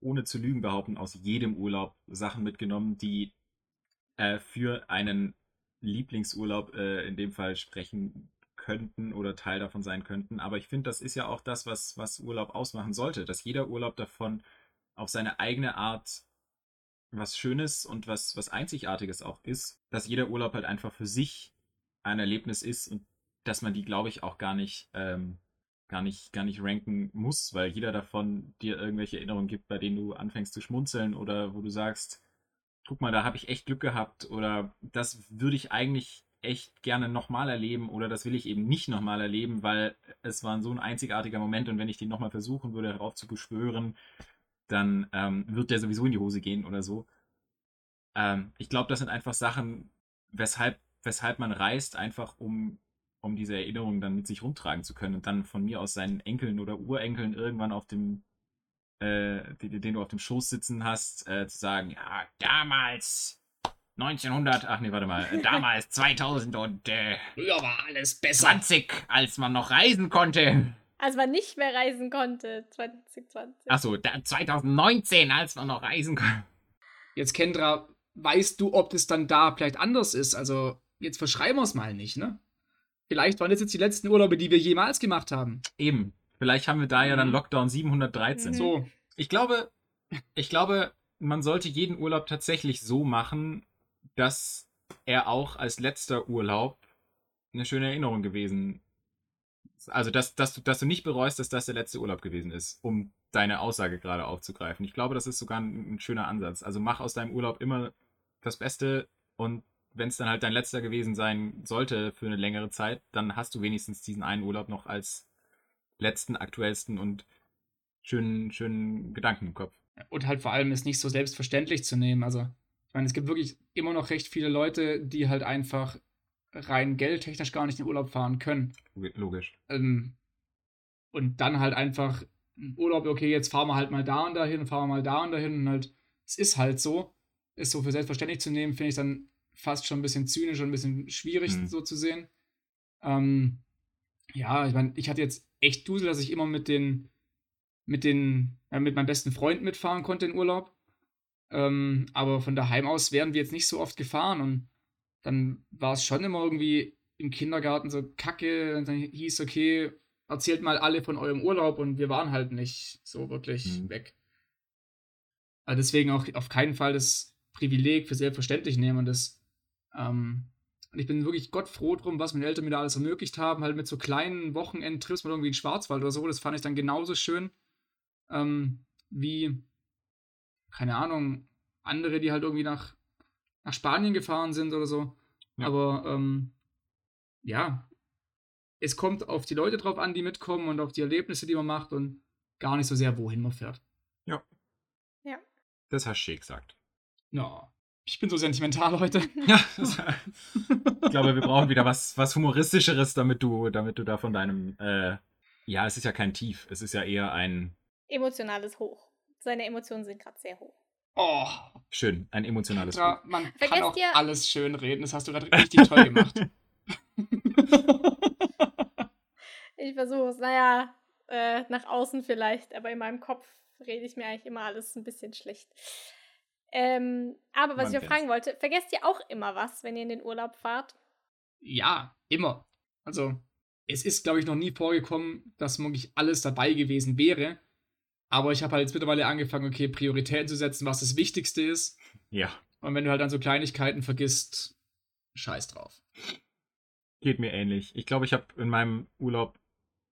ohne zu lügen behaupten, aus jedem Urlaub Sachen mitgenommen, die äh, für einen Lieblingsurlaub äh, in dem Fall sprechen könnten oder Teil davon sein könnten. Aber ich finde, das ist ja auch das, was, was Urlaub ausmachen sollte, dass jeder Urlaub davon auf seine eigene Art was Schönes und was, was Einzigartiges auch ist, dass jeder Urlaub halt einfach für sich ein Erlebnis ist und dass man die, glaube ich, auch gar nicht, ähm, gar nicht, gar nicht ranken muss, weil jeder davon dir irgendwelche Erinnerungen gibt, bei denen du anfängst zu schmunzeln oder wo du sagst, guck mal, da habe ich echt Glück gehabt oder das würde ich eigentlich echt gerne nochmal erleben oder das will ich eben nicht nochmal erleben, weil es war so ein einzigartiger Moment und wenn ich den nochmal versuchen würde, darauf zu beschwören, dann ähm, wird der sowieso in die Hose gehen oder so. Ähm, ich glaube, das sind einfach Sachen, weshalb, weshalb man reist, einfach um, um diese Erinnerungen dann mit sich rumtragen zu können und dann von mir aus seinen Enkeln oder Urenkeln irgendwann auf dem, äh, den, den du auf dem Schoß sitzen hast, äh, zu sagen, ja, damals 1900, ach nee, warte mal, äh, damals 2020, Früher war alles besser. als man noch reisen konnte. Als man nicht mehr reisen konnte, 2020. Achso, 2019, als man noch reisen konnte. Jetzt, Kendra, weißt du, ob das dann da vielleicht anders ist? Also, jetzt verschreiben wir es mal nicht, ne? Vielleicht waren das jetzt die letzten Urlaube, die wir jemals gemacht haben. Eben. Vielleicht haben wir da ja dann Mhm. Lockdown 713. Mhm. So, Ich glaube, ich glaube, man sollte jeden Urlaub tatsächlich so machen, dass er auch als letzter Urlaub eine schöne Erinnerung gewesen Also, dass, dass, du, dass du nicht bereust, dass das der letzte Urlaub gewesen ist, um deine Aussage gerade aufzugreifen. Ich glaube, das ist sogar ein, ein schöner Ansatz. Also mach aus deinem Urlaub immer das Beste und wenn es dann halt dein letzter gewesen sein sollte für eine längere Zeit, dann hast du wenigstens diesen einen Urlaub noch als letzten, aktuellsten und schönen, schönen Gedanken im Kopf. Und halt vor allem ist nicht so selbstverständlich zu nehmen. Also, ich meine, es gibt wirklich immer noch recht viele Leute, die halt einfach rein geldtechnisch gar nicht in den Urlaub fahren können. Logisch. Ähm, und dann halt einfach Urlaub, okay, jetzt fahren wir halt mal da und dahin, fahren wir mal da und dahin und halt, es ist halt so. Ist so für selbstverständlich zu nehmen, finde ich dann fast schon ein bisschen zynisch und ein bisschen schwierig Mhm. so zu sehen. Ähm, ja, ich meine, ich hatte jetzt echt Dusel, dass ich immer mit den, mit den, äh, mit meinem besten Freund mitfahren konnte in Urlaub. Ähm, aber von daheim aus wären wir jetzt nicht so oft gefahren und dann war es schon immer irgendwie im Kindergarten so kacke und dann hieß, okay, erzählt mal alle von eurem Urlaub und wir waren halt nicht so wirklich Mhm. weg. Also deswegen auch auf keinen Fall das Privileg für selbstverständlich nehmen und das ähm, und ich bin wirklich Gott froh drum, was meine Eltern mir da alles ermöglicht haben, halt mit so kleinen Wochenendtrips mal irgendwie in Schwarzwald oder so, das fand ich dann genauso schön ähm, wie, keine Ahnung, andere, die halt irgendwie nach, nach Spanien gefahren sind oder so. Ja. Aber ähm, ja, es kommt auf die Leute drauf an, die mitkommen und auf die Erlebnisse, die man macht und gar nicht so sehr, wohin man fährt. Das hast du gesagt. Ja, ich bin so sentimental heute. Ja, ich glaube, wir brauchen wieder was, was Humoristischeres, damit du, damit du da von deinem, äh, ja, es ist ja kein Tief, es ist ja eher ein, Emotionales Hoch. Seine Emotionen sind gerade sehr hoch. Oh, schön, ein emotionales ja, man kann Vergesst auch ihr- alles schön reden. Das hast du gerade richtig toll gemacht. Ich versuche es, naja, äh, nach außen vielleicht, aber in meinem Kopf rede ich mir eigentlich immer alles ein bisschen schlecht. Ähm, aber was Man ich noch kennt's. fragen wollte, vergesst ihr auch immer was, wenn ihr in den Urlaub fahrt? Ja, immer. Also, es ist, glaube ich, noch nie vorgekommen, dass wirklich alles dabei gewesen wäre. Aber ich habe halt jetzt mittlerweile angefangen, okay, Prioritäten zu setzen, was das Wichtigste ist. Ja, Und wenn du halt dann so Kleinigkeiten vergisst, scheiß drauf. geht mir ähnlich. Ich glaube, ich habe in meinem Urlaub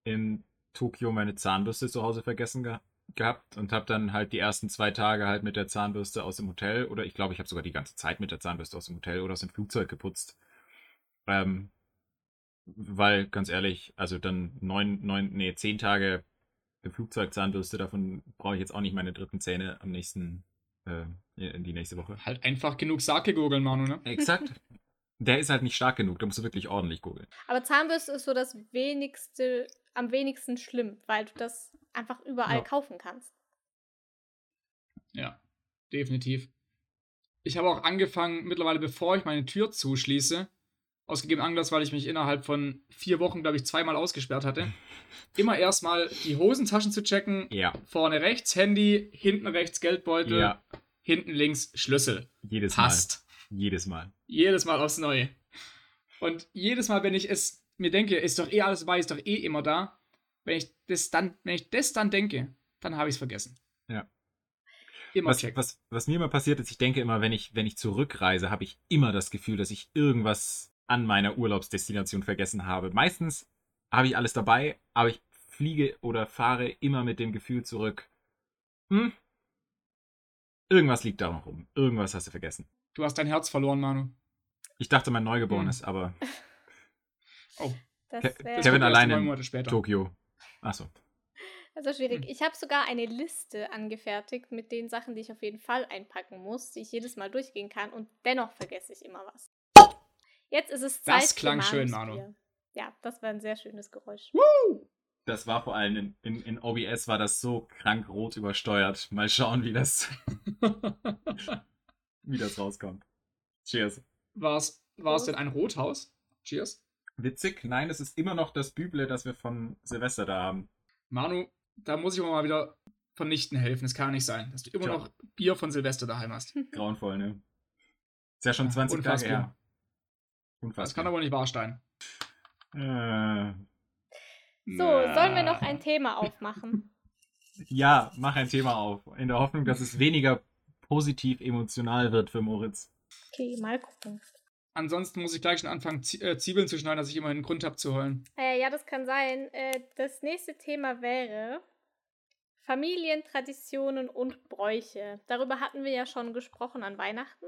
in Tokio meine Zahnbürste zu Hause vergessen ge gehabt und habe dann halt die ersten zwei Tage halt mit der Zahnbürste aus dem Hotel oder ich glaube, ich habe sogar die ganze Zeit mit der Zahnbürste aus dem Hotel oder aus dem Flugzeug geputzt. Ähm, weil, ganz ehrlich, also dann neun, neun, nee, zehn Tage im Flugzeug Zahnbürste, davon brauche ich jetzt auch nicht meine dritten Zähne am nächsten, äh, in die nächste Woche. Halt einfach genug Sake gurgeln, Manu, ne? Exakt. Der ist halt nicht stark genug, da musst du wirklich ordentlich gurgeln. Aber Zahnbürste ist so das wenigste, am wenigsten schlimm, weil du das einfach überall Ja. kaufen kannst. Ja, definitiv. Ich habe auch angefangen, mittlerweile, bevor ich meine Tür zuschließe, ausgegeben Anlass, weil ich mich innerhalb von vier Wochen, glaube ich, zweimal ausgesperrt hatte, immer erstmal die Hosentaschen zu checken. Ja, Vorne rechts Handy, hinten rechts Geldbeutel, ja, hinten links Schlüssel. jedes Passt. Mal. Jedes Mal. Jedes Mal aufs Neue. Und jedes Mal, wenn ich es mir denke, ist doch eh alles dabei, ist doch eh immer da, wenn ich das dann, wenn ich das dann denke, dann habe ich es vergessen. Ja. Immer Was, checken. was, was mir immer passiert ist, ich denke immer, wenn ich, wenn ich zurückreise, habe ich immer das Gefühl, dass ich irgendwas an meiner Urlaubsdestination vergessen habe. Meistens habe ich alles dabei, aber ich fliege oder fahre immer mit dem Gefühl zurück. Hm? Irgendwas liegt da noch rum. Irgendwas hast du vergessen. Du hast dein Herz verloren, Manu. Ich dachte, mein Neugeborenes, Hm. aber Oh, Das Ke- Kevin alleine neun in Monate später. Tokio. Achso. also schwierig. Hm. Ich habe sogar eine Liste angefertigt mit den Sachen, die ich auf jeden Fall einpacken muss, die ich jedes Mal durchgehen kann und dennoch vergesse ich immer was. Jetzt ist es Zeit Das klang für schön, Manu. Bier. Ja, das war ein sehr schönes Geräusch. Das war vor allem in, in, in OBS war das so krank rot übersteuert. Mal schauen, wie das, wie das rauskommt. Cheers. War's, war's denn ein Rothaus? Cheers. Witzig, nein, es ist immer noch das Büble, das wir von Silvester da haben. Manu, da muss ich aber mal wieder vernichten helfen. Es kann nicht sein, dass du immer Tja. noch Bier von Silvester daheim hast. Grauenvoll, ne? Ist ja schon 20 Tage Unfassbar. her. Unfassbar. Das kann aber nicht wahr sein. Äh, So, sollen wir noch ein Thema aufmachen? ja, mach ein Thema auf. In der Hoffnung, dass es weniger positiv emotional wird für Moritz. Okay, mal gucken. Ansonsten muss ich gleich schon anfangen, äh, Zwiebeln zu schneiden, dass ich immer einen Grund habe zu heulen. Äh, ja, das kann sein. Äh, das nächste Thema wäre Familientraditionen und Bräuche. Darüber hatten wir ja schon gesprochen an Weihnachten.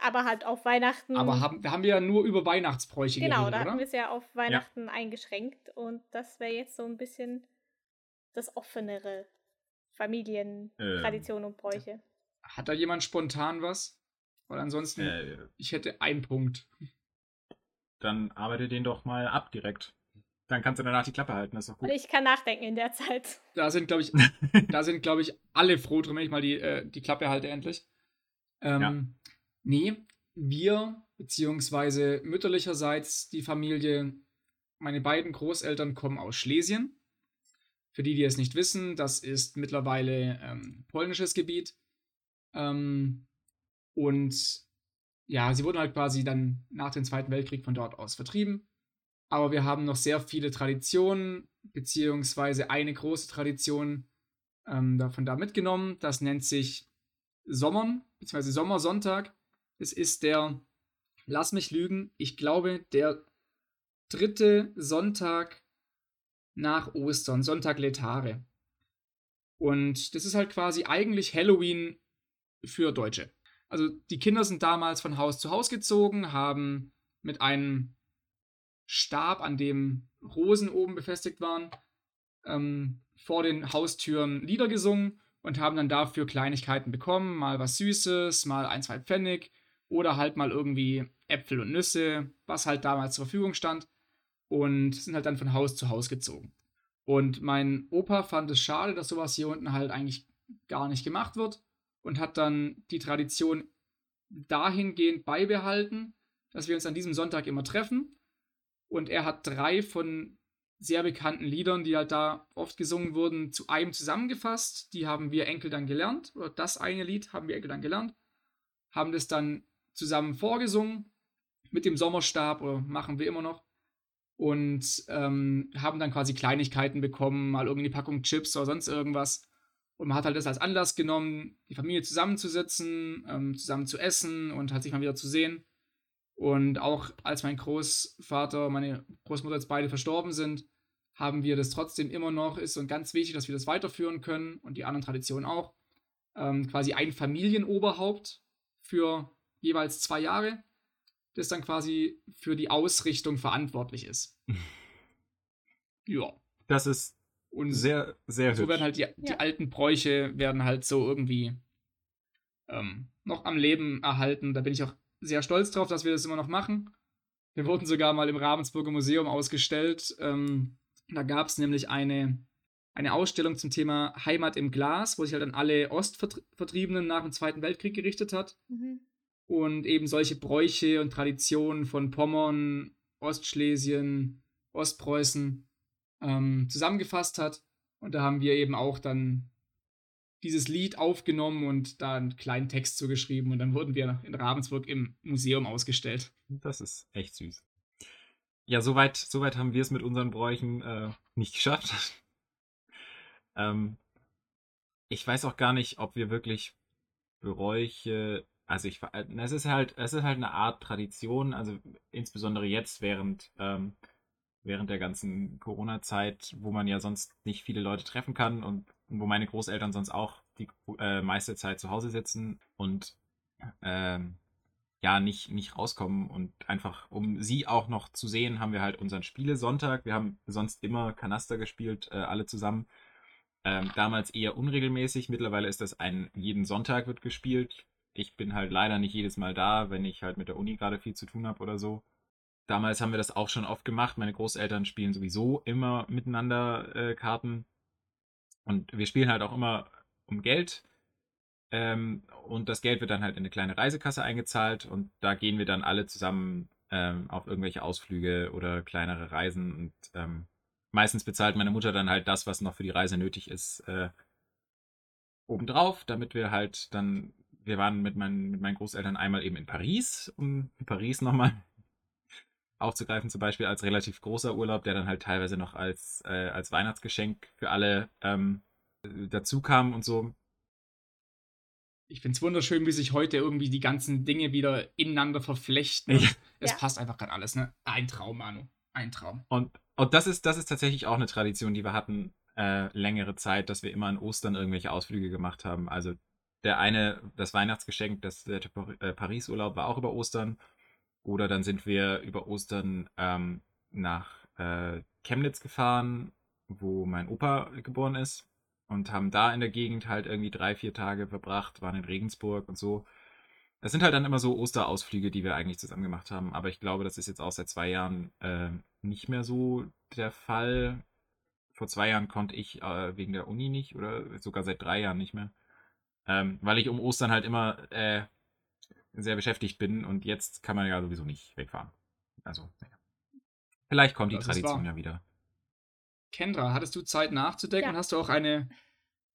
Aber halt auf Weihnachten. Aber haben, da haben wir ja nur über Weihnachtsbräuche genau, da geredet, hatten wir es ja auf Weihnachten eingeschränkt. Und das wäre jetzt so ein bisschen das offenere Familientraditionen ähm, und Bräuche. Hat da jemand spontan was? Weil ansonsten, äh, ich hätte einen Punkt. Dann arbeite den doch mal ab direkt. Dann kannst du danach die Klappe halten, das ist doch gut. Ich kann nachdenken in der Zeit. Da sind, glaube ich, da sind, glaube ich, alle froh drum, wenn ich mal die, äh, die Klappe halte endlich. Ähm, ja. Nee, wir, beziehungsweise mütterlicherseits die Familie, meine beiden Großeltern kommen aus Schlesien. Für die, die es nicht wissen, das ist mittlerweile ähm, polnisches Gebiet. Ähm, und ja, sie wurden halt quasi dann nach dem Zweiten Weltkrieg von dort aus vertrieben. Aber wir haben noch sehr viele Traditionen, beziehungsweise eine große Tradition ähm, davon da mitgenommen. Das nennt sich Sommern, beziehungsweise Sommersonntag. Es ist der, lass mich lügen, ich glaube, der dritte Sonntag nach Ostern, Sonntag Letare. Und das ist halt quasi eigentlich Halloween für Deutsche. Also die Kinder sind damals von Haus zu Haus gezogen, haben mit einem Stab, an dem Rosen oben befestigt waren, ähm, vor den Haustüren Lieder gesungen und haben dann dafür Kleinigkeiten bekommen, mal was Süßes, mal ein, zwei Pfennig oder halt mal irgendwie Äpfel und Nüsse, was halt damals zur Verfügung stand und sind halt dann von Haus zu Haus gezogen. Und mein Opa fand es schade, dass sowas hier unten halt eigentlich gar nicht gemacht wird und hat dann die Tradition dahingehend beibehalten, dass wir uns an diesem Sonntag immer treffen. Und er hat drei von sehr bekannten Liedern, die halt da oft gesungen wurden, zu einem zusammengefasst. Die haben wir Enkel dann gelernt, oder das eine Lied haben wir Enkel dann gelernt, haben das dann zusammen vorgesungen mit dem Sommerstab, oder machen wir immer noch. Und ähm, haben dann quasi Kleinigkeiten bekommen, mal irgendwie eine Packung Chips oder sonst irgendwas. Und man hat halt das als Anlass genommen, die Familie zusammenzusetzen, ähm, zusammen zu essen und halt sich mal wieder zu sehen. Und auch als mein Großvater, meine Großmutter jetzt beide verstorben sind, haben wir das trotzdem immer noch, ist so ganz wichtig, dass wir das weiterführen können und die anderen Traditionen auch. Ähm, quasi ein Familienoberhaupt für jeweils zwei Jahre, das dann quasi für die Ausrichtung verantwortlich ist. ja. Das ist und sehr, sehr So hübsch. werden halt die, die ja. alten Bräuche werden halt so irgendwie ähm, noch am Leben erhalten. Da bin ich auch sehr stolz drauf, dass wir das immer noch machen. Wir wurden sogar mal im Ravensburger Museum ausgestellt. Ähm, da gab es nämlich eine, eine Ausstellung zum Thema Heimat im Glas, wo sich halt an alle Ostvertriebenen nach dem Zweiten Weltkrieg gerichtet hat. Mhm. Und eben solche Bräuche und Traditionen von Pommern, Ostschlesien, Ostpreußen ähm, zusammengefasst hat. Und da haben wir eben auch dann dieses Lied aufgenommen und da einen kleinen Text zugeschrieben und dann wurden wir in Ravensburg im Museum ausgestellt. Das ist echt süß. Ja, soweit, soweit haben wir es mit unseren Bräuchen äh, nicht geschafft. ähm, ich weiß auch gar nicht, ob wir wirklich Bräuche, also ich, es ist halt, es ist halt eine Art Tradition, also insbesondere jetzt während ähm, während der ganzen Corona-Zeit, wo man ja sonst nicht viele Leute treffen kann und wo meine Großeltern sonst auch die äh, meiste Zeit zu Hause sitzen und äh, ja, nicht, nicht rauskommen und einfach, um sie auch noch zu sehen, haben wir halt unseren Spielesonntag. Wir haben sonst immer Kanaster gespielt, äh, alle zusammen. Ähm, damals eher unregelmäßig. Mittlerweile ist das ein, jeden Sonntag wird gespielt. Ich bin halt leider nicht jedes Mal da, wenn ich halt mit der Uni gerade viel zu tun habe oder so. Damals haben wir das auch schon oft gemacht. Meine Großeltern spielen sowieso immer miteinander äh, Karten. Und wir spielen halt auch immer um Geld. Ähm, und das Geld wird dann halt in eine kleine Reisekasse eingezahlt. Und da gehen wir dann alle zusammen ähm, auf irgendwelche Ausflüge oder kleinere Reisen. Und ähm, meistens bezahlt meine Mutter dann halt das, was noch für die Reise nötig ist, äh, obendrauf, damit wir halt dann wir waren mit meinen, mit meinen Großeltern einmal eben in Paris, um in Paris nochmal aufzugreifen, zum Beispiel als relativ großer Urlaub, der dann halt teilweise noch als, äh, als Weihnachtsgeschenk für alle ähm, dazu kam und so. Ich finde es wunderschön, wie sich heute irgendwie die ganzen Dinge wieder ineinander verflechten. Ja. Es ja. passt einfach gerade alles, ne? Ein Traum, Manu. Ein Traum. Und, und das, ist, das ist tatsächlich auch eine Tradition, die wir hatten äh, längere Zeit, dass wir immer an Ostern irgendwelche Ausflüge gemacht haben. Also der eine, das Weihnachtsgeschenk, das, der äh, Paris-Urlaub war auch über Ostern. Oder dann sind wir über Ostern ähm, nach äh, Chemnitz gefahren, wo mein Opa geboren ist. und haben da in der Gegend halt irgendwie drei, vier Tage verbracht, waren in Regensburg und so. Das sind halt dann immer so Osterausflüge, die wir eigentlich zusammen gemacht haben. Aber ich glaube, das ist jetzt auch seit zwei Jahren äh, nicht mehr so der Fall. Vor zwei Jahren konnte ich äh, wegen der Uni nicht oder sogar seit drei Jahren nicht mehr. Ähm, weil ich um Ostern halt immer äh, sehr beschäftigt bin und jetzt kann man ja sowieso nicht wegfahren. Also, naja. Vielleicht kommt die Das Tradition ja wieder. Kendra, hattest du Zeit nachzudenken? Ja. Hast du auch eine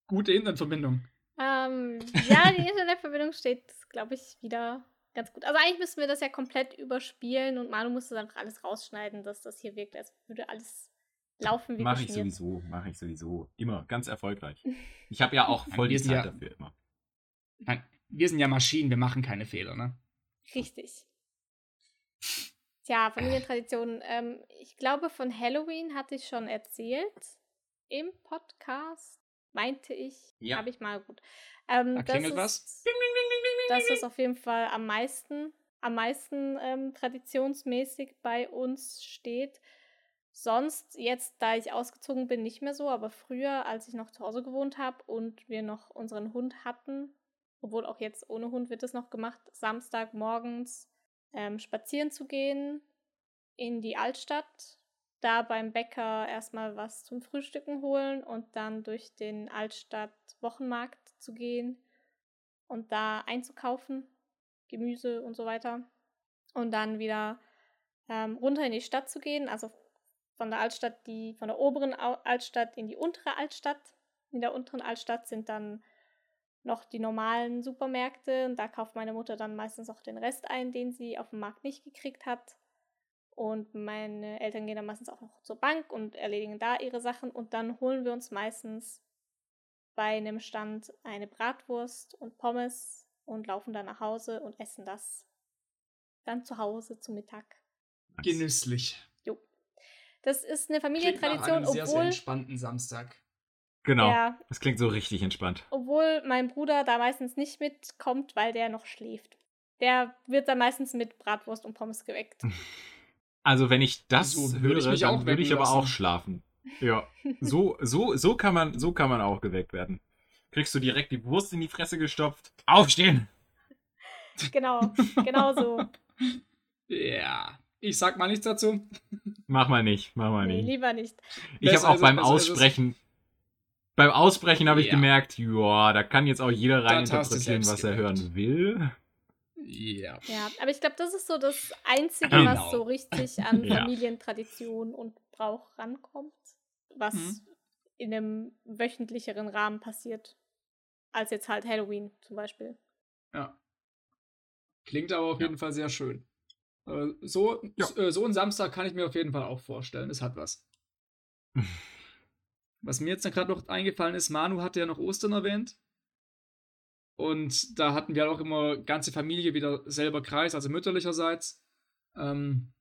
gute Internetverbindung? Ähm, ja, die Internetverbindung steht, glaube ich, wieder ganz gut. Also eigentlich müssten wir das ja komplett überspielen und Manu muss das einfach alles rausschneiden, dass das hier wirkt, als würde alles laufen wie Mache ich sowieso, mache ich sowieso. Immer, ganz erfolgreich. Ich habe ja auch voll die Zeit ja- dafür immer. Nein, wir sind ja Maschinen, wir machen keine Fehler, ne? Richtig. Tja, Familientraditionen. Ähm, ich glaube, von Halloween hatte ich schon erzählt im Podcast. Meinte ich. Ja. Habe ich mal gut. Ähm, Da klingelt was. Das ist auf jeden Fall am meisten, am meisten ähm, traditionsmäßig bei uns steht. Sonst, jetzt, da ich ausgezogen bin, nicht mehr so, aber früher, als ich noch zu Hause gewohnt habe und wir noch unseren Hund hatten, obwohl auch jetzt ohne Hund wird es noch gemacht, Samstagmorgens ähm, spazieren zu gehen in die Altstadt, da beim Bäcker erstmal was zum Frühstücken holen und dann durch den Altstadt-Wochenmarkt zu gehen und da einzukaufen, Gemüse und so weiter. Und dann wieder ähm, runter in die Stadt zu gehen, also von der Altstadt, die, von der oberen Altstadt in die untere Altstadt. In der unteren Altstadt sind dann noch die normalen Supermärkte und da kauft meine Mutter dann meistens auch den Rest ein, den sie auf dem Markt nicht gekriegt hat. Und meine Eltern gehen dann meistens auch noch zur Bank und erledigen da ihre Sachen und dann holen wir uns meistens bei einem Stand eine Bratwurst und Pommes und laufen dann nach Hause und essen das dann zu Hause zu Mittag. Genüsslich. Das ist eine Klingt nach Familientradition, einem sehr, sehr obwohl, entspannten Samstag. Genau. ja, Das klingt so richtig entspannt. obwohl mein Bruder da meistens nicht mitkommt, weil der noch schläft. Der wird dann meistens mit Bratwurst und Pommes geweckt. Also, wenn ich das So höre, würde ich mich dann auch würde ich aber auch schlafen. Ja. So, so, so kann man, so kann man auch geweckt werden. Kriegst du direkt die Wurst in die Fresse gestopft. Aufstehen! genau, genau so. Ja. Ich sag mal nichts dazu. Mach mal nicht, mach mal Nee, nicht. lieber nicht. Ich habe auch beim. Aussprechen, beim Aussprechen habe ich Ja. gemerkt, ja, da kann jetzt auch jeder rein Das interpretieren, was er hören will. Ja. Ja, aber ich glaube, das ist so das Einzige, Genau. was so richtig an Ja. Familientradition und Brauch rankommt, was Mhm. in einem wöchentlicheren Rahmen passiert, als jetzt halt Halloween zum Beispiel. Ja. Klingt aber auf Ja. jeden Fall sehr schön. Äh, So, Ja. äh, so ein Samstag kann ich mir auf jeden Fall auch vorstellen. Es hat was. Was mir jetzt gerade noch eingefallen ist, Manu hatte ja noch Ostern erwähnt. Und da hatten wir auch immer ganze Familie wieder selber Kreis, also mütterlicherseits. Ähm,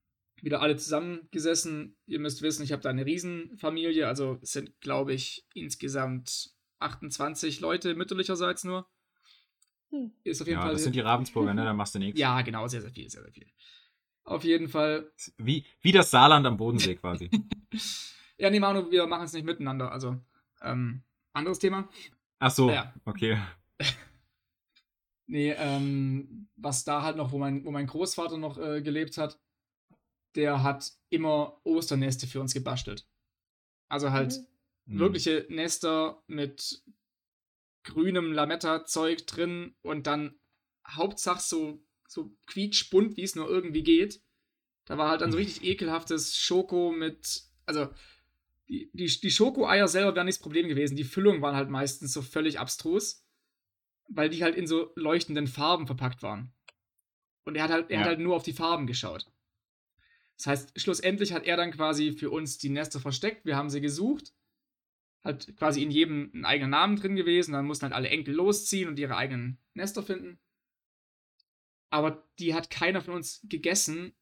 wieder alle zusammengesessen. Ihr müsst wissen, ich habe da eine Riesenfamilie, also es sind, glaube ich, insgesamt 28 Leute mütterlicherseits nur. Hm. Ist auf jeden Ja, Fall das sind die Ravensburger, ne? Da machst du nichts. ja, genau, sehr, sehr viel, sehr, sehr viel. Auf jeden Fall. Wie, wie das Saarland am Bodensee quasi. Ja, nee, Manu, wir machen es nicht miteinander. Also, ähm, anderes Thema. Ach so, Ja. okay. Nee, ähm, was da halt noch, wo mein, wo mein Großvater noch äh, gelebt hat, der hat immer Osterneste für uns gebastelt. Also halt Mhm. Hm. wirkliche Nester mit grünem Lametta-Zeug drin und dann Hauptsache so, so quietschbunt, wie es nur irgendwie geht. Da war halt dann so richtig ekelhaftes Schoko mit, also die, die, die Schokoeier selber wären nicht das Problem gewesen. Die Füllungen waren halt meistens so völlig abstrus, weil die halt in so leuchtenden Farben verpackt waren. Und er hat halt, er Ja. hat halt nur auf die Farben geschaut. Das heißt, schlussendlich hat er dann quasi für uns die Nester versteckt. Wir haben sie gesucht. Halt quasi in jedem ein eigener Namen drin gewesen. Dann mussten halt alle Enkel losziehen und ihre eigenen Nester finden. Aber die hat keiner von uns gegessen,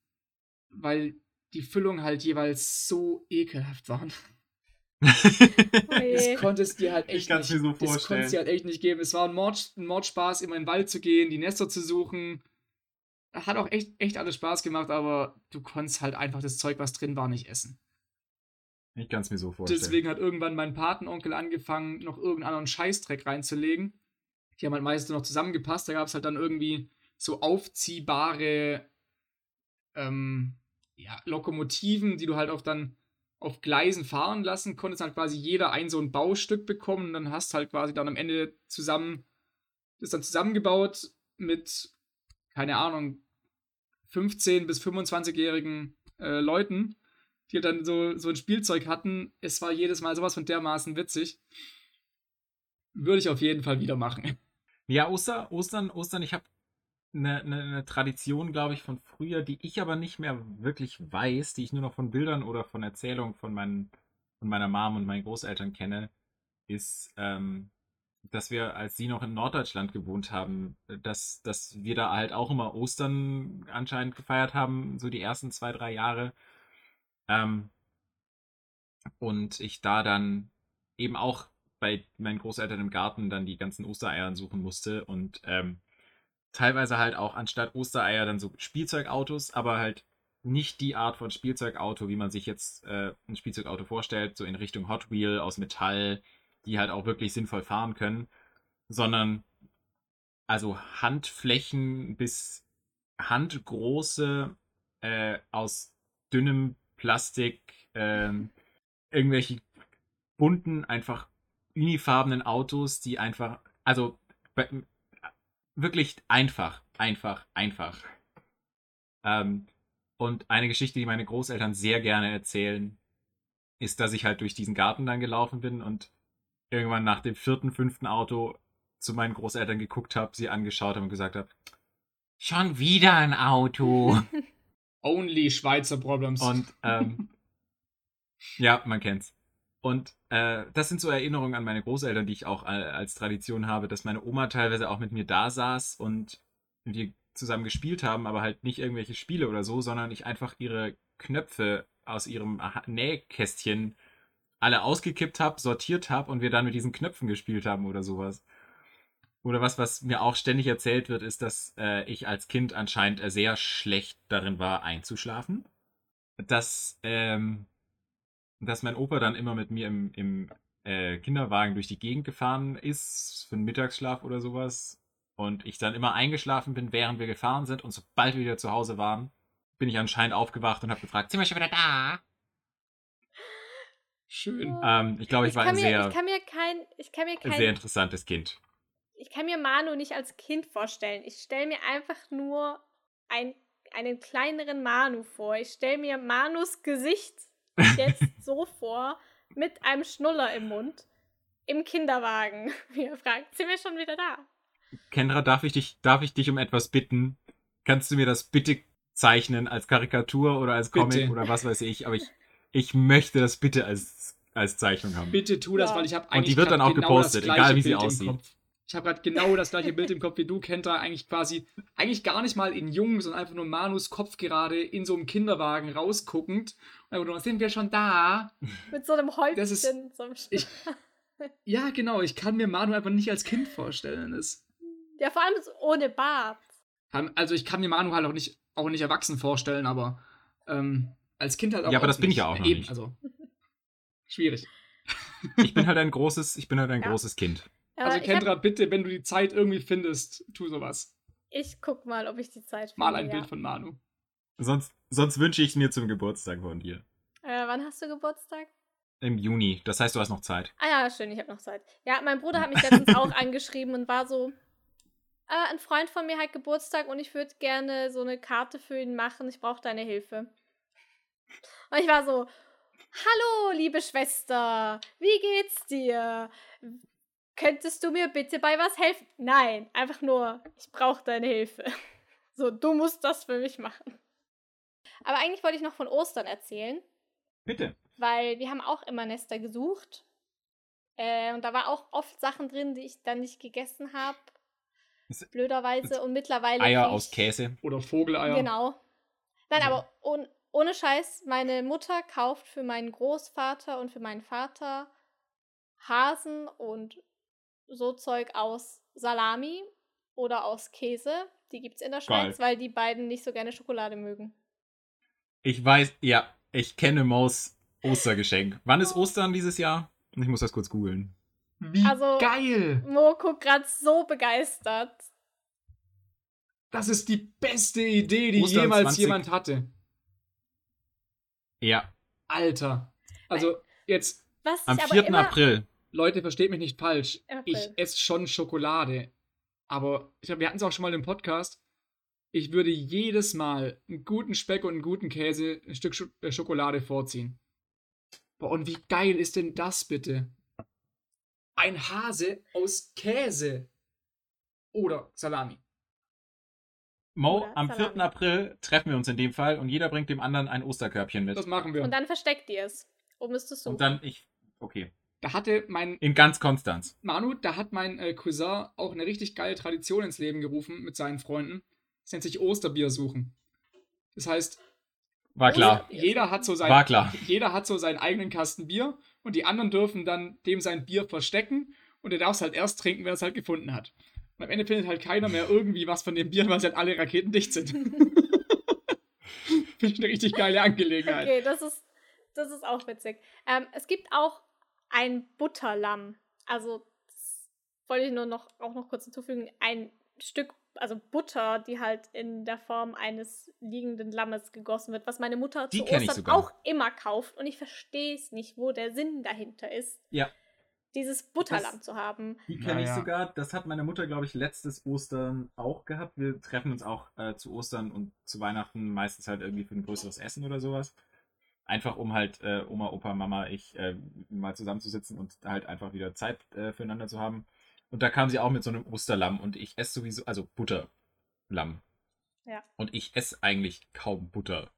weil die Füllungen halt jeweils so ekelhaft waren. Das konntest dir halt Ich echt nicht, so das konntest dir halt echt nicht geben. Es war ein, Mord, ein Mordspaß, immer in den Wald zu gehen, die Nester zu suchen. Hat auch echt, echt alles Spaß gemacht, aber du konntest halt einfach das Zeug, was drin war, nicht essen. Ich kann es mir so vorstellen. Deswegen hat irgendwann mein Patenonkel angefangen, noch irgendeinen anderen Scheißdreck reinzulegen. Die haben halt meistens noch zusammengepasst. Da gab es halt dann irgendwie so aufziehbare ähm, ja, Lokomotiven, die du halt auch dann auf Gleisen fahren lassen konntest. Halt quasi jeder ein so ein Baustück bekommen und dann hast halt quasi dann am Ende zusammen, das dann zusammengebaut mit, keine Ahnung, 15- bis 25-jährigen äh, Leuten die dann so, so ein Spielzeug hatten. Es war jedes Mal sowas von dermaßen witzig. Würde ich auf jeden Fall wieder machen. Ja, Oster, Ostern, Ostern, ich habe eine, eine, eine, Tradition, glaube ich, von früher, die ich aber nicht mehr wirklich weiß, die ich nur noch von Bildern oder von Erzählungen von, meinen, von meiner Mom und meinen Großeltern kenne, ist, ähm, dass wir, als sie noch in Norddeutschland gewohnt haben, dass, dass wir da halt auch immer Ostern anscheinend gefeiert haben, so die ersten zwei, drei Jahre. Ähm, und ich da dann eben auch bei meinen Großeltern im Garten dann die ganzen Ostereiern suchen musste und ähm, teilweise halt auch anstatt Ostereier dann so Spielzeugautos, aber halt nicht die Art von Spielzeugauto, wie man sich jetzt äh, ein Spielzeugauto vorstellt, so in Richtung Hot Wheel aus Metall, die halt auch wirklich sinnvoll fahren können, sondern also Handflächen bis handgroße äh, aus dünnem Plastik, ähm, irgendwelche bunten, einfach unifarbenen Autos, die einfach, also wirklich einfach, einfach, einfach. Ähm, und eine Geschichte, die meine Großeltern sehr gerne erzählen, ist, dass ich halt durch diesen Garten dann gelaufen bin und irgendwann nach dem vierten, fünften Auto zu meinen Großeltern geguckt habe, sie angeschaut habe und gesagt habe, schon wieder ein Auto. Only Schweizer Problems. Und ähm, ja, man kennt's. Und äh, das sind so Erinnerungen an meine Großeltern, die ich auch als Tradition habe, dass meine Oma teilweise auch mit mir da saß und wir zusammen gespielt haben, aber halt nicht irgendwelche Spiele oder so, sondern ich einfach ihre Knöpfe aus ihrem Nähkästchen alle ausgekippt habe, sortiert habe und wir dann mit diesen Knöpfen gespielt haben oder sowas. Oder was, was mir auch ständig erzählt wird, ist, dass äh, ich als Kind anscheinend sehr schlecht darin war, einzuschlafen. Dass, ähm, dass mein Opa dann immer mit mir im, im äh, Kinderwagen durch die Gegend gefahren ist, für einen Mittagsschlaf oder sowas. Und ich dann immer eingeschlafen bin, während wir gefahren sind. Und sobald wir wieder zu Hause waren, bin ich anscheinend aufgewacht und habe gefragt, sind wir schon wieder da? Schön. Ähm, ich glaube, ich, ich, war ein mir, sehr, ich kann mir kein, ich kann mir kein, sehr interessantes Kind ich kann mir Manu nicht als Kind vorstellen. Ich stelle mir einfach nur ein, einen kleineren Manu vor. Ich stelle mir Manus Gesicht jetzt so vor, mit einem Schnuller im Mund, im Kinderwagen. Wie er fragt, sind wir schon wieder da? Kendra, darf ich dich, darf ich dich um etwas bitten? Kannst du mir das bitte zeichnen als Karikatur oder als Comic bitte. oder was weiß ich? Aber ich, ich möchte das bitte als, als Zeichnung haben. Bitte tu das, ja. weil ich habe eigentlich. Und die wird dann auch genau gepostet, egal wie sie aussieht. Ich habe gerade genau das gleiche Bild im Kopf wie du, Kenta. Eigentlich quasi, eigentlich gar nicht mal in jung, sondern einfach nur Manus Kopf gerade in so einem Kinderwagen rausguckend. Und einfach nur, sind wir schon da? Mit so einem Häubchen. Das ist, so ich, ja, genau. Ich kann mir Manu einfach nicht als Kind vorstellen. Das, ja, vor allem ohne Bart. Also ich kann mir Manu halt auch nicht, auch nicht erwachsen vorstellen, aber ähm, als Kind halt auch Ja, aber das nicht. bin ich ja auch noch Eben, nicht. Also, schwierig. Ich bin halt ein großes, ich bin halt ein ja. großes Kind. Aber also Kendra, hab, bitte, wenn du die Zeit irgendwie findest, tu sowas. Ich guck mal, ob ich die Zeit finde. Mal ein ja. Bild von Manu. Sonst, sonst wünsche ich es mir zum Geburtstag von dir. Äh, wann hast du Geburtstag? Im Juni. Das heißt, du hast noch Zeit. Ah ja, schön, ich habe noch Zeit. Ja, mein Bruder hat mich letztens auch angeschrieben und war so, äh, ein Freund von mir hat Geburtstag und ich würde gerne so eine Karte für ihn machen. Ich brauche deine Hilfe. Und ich war so, hallo, liebe Schwester, wie geht's dir? Könntest du mir bitte bei was helfen? Nein, einfach nur, ich brauche deine Hilfe. So, du musst das für mich machen. Aber eigentlich wollte ich noch von Ostern erzählen. Bitte. Weil wir haben auch immer Nester gesucht. Äh, und da war auch oft Sachen drin, die ich dann nicht gegessen habe. Blöderweise. Und mittlerweile. Eier aus Käse. Oder Vogeleier. Genau. Nein, ja. aber ohne, ohne Scheiß, meine Mutter kauft für meinen Großvater und für meinen Vater Hasen und so Zeug aus Salami oder aus Käse. Die gibt es in der Schweiz, Geil. weil die beiden nicht so gerne Schokolade mögen. Ich weiß, ja, ich kenne Maus Ostergeschenk. Wann ist Ostern dieses Jahr? Ich muss das kurz googeln. Wie Also- geil! Mo guckt gerade so begeistert. Das ist die beste Idee, die Ostern jemals 20. jemand hatte. Ja, Alter. Also, jetzt, Was am ich aber 4. immer, April. Leute, versteht mich nicht falsch. April. Ich esse schon Schokolade. Aber ich glaube, wir hatten es auch schon mal im Podcast. Ich würde jedes Mal einen guten Speck und einen guten Käse, ein Stück Scho äh, Schokolade vorziehen. Boah, und wie geil ist denn das bitte? Ein Hase aus Käse. Oder Salami. Mo, Oder am 4. Salami. April treffen wir uns in dem Fall und jeder bringt dem anderen ein Osterkörbchen mit. Das machen wir. Und dann versteckt ihr es. Wo müsstest du? Und dann ich. Okay. Da hatte mein In ganz Konstanz. Manu, da hat mein äh, Cousin auch eine richtig geile Tradition ins Leben gerufen mit seinen Freunden. Das nennt sich Osterbier suchen. Das heißt, War klar. jeder hat so sein, War klar. jeder hat so seinen eigenen Kasten Bier und die anderen dürfen dann dem sein Bier verstecken und er darf es halt erst trinken, wenn er es halt gefunden hat. Und am Ende findet halt keiner mehr irgendwie was von dem Bier, weil sie halt alle raketendicht sind. Finde ich eine richtig geile Angelegenheit. Okay, das ist, das ist auch witzig. Ähm, es gibt auch ein Butterlamm. Also, das wollte ich nur noch, auch noch kurz hinzufügen. Ein Stück, also Butter, die halt in der Form eines liegenden Lammes gegossen wird, was meine Mutter Die zu ich Ostern auch immer kauft. Und ich verstehe es nicht, wo der Sinn dahinter ist, Ja. dieses Butterlamm Das- zu haben. Die Ja, kenne ich ja. sogar. Das hat meine Mutter, glaube ich, letztes Ostern auch gehabt. Wir treffen uns auch äh, zu Ostern und zu Weihnachten meistens halt irgendwie für ein größeres Essen oder sowas. Einfach um halt äh, Oma, Opa, Mama, ich äh, mal zusammenzusitzen und halt einfach wieder Zeit äh, füreinander zu haben. Und da kam sie auch mit so einem Osterlamm und ich esse sowieso, also Butterlamm. Ja. Und ich esse eigentlich kaum Butter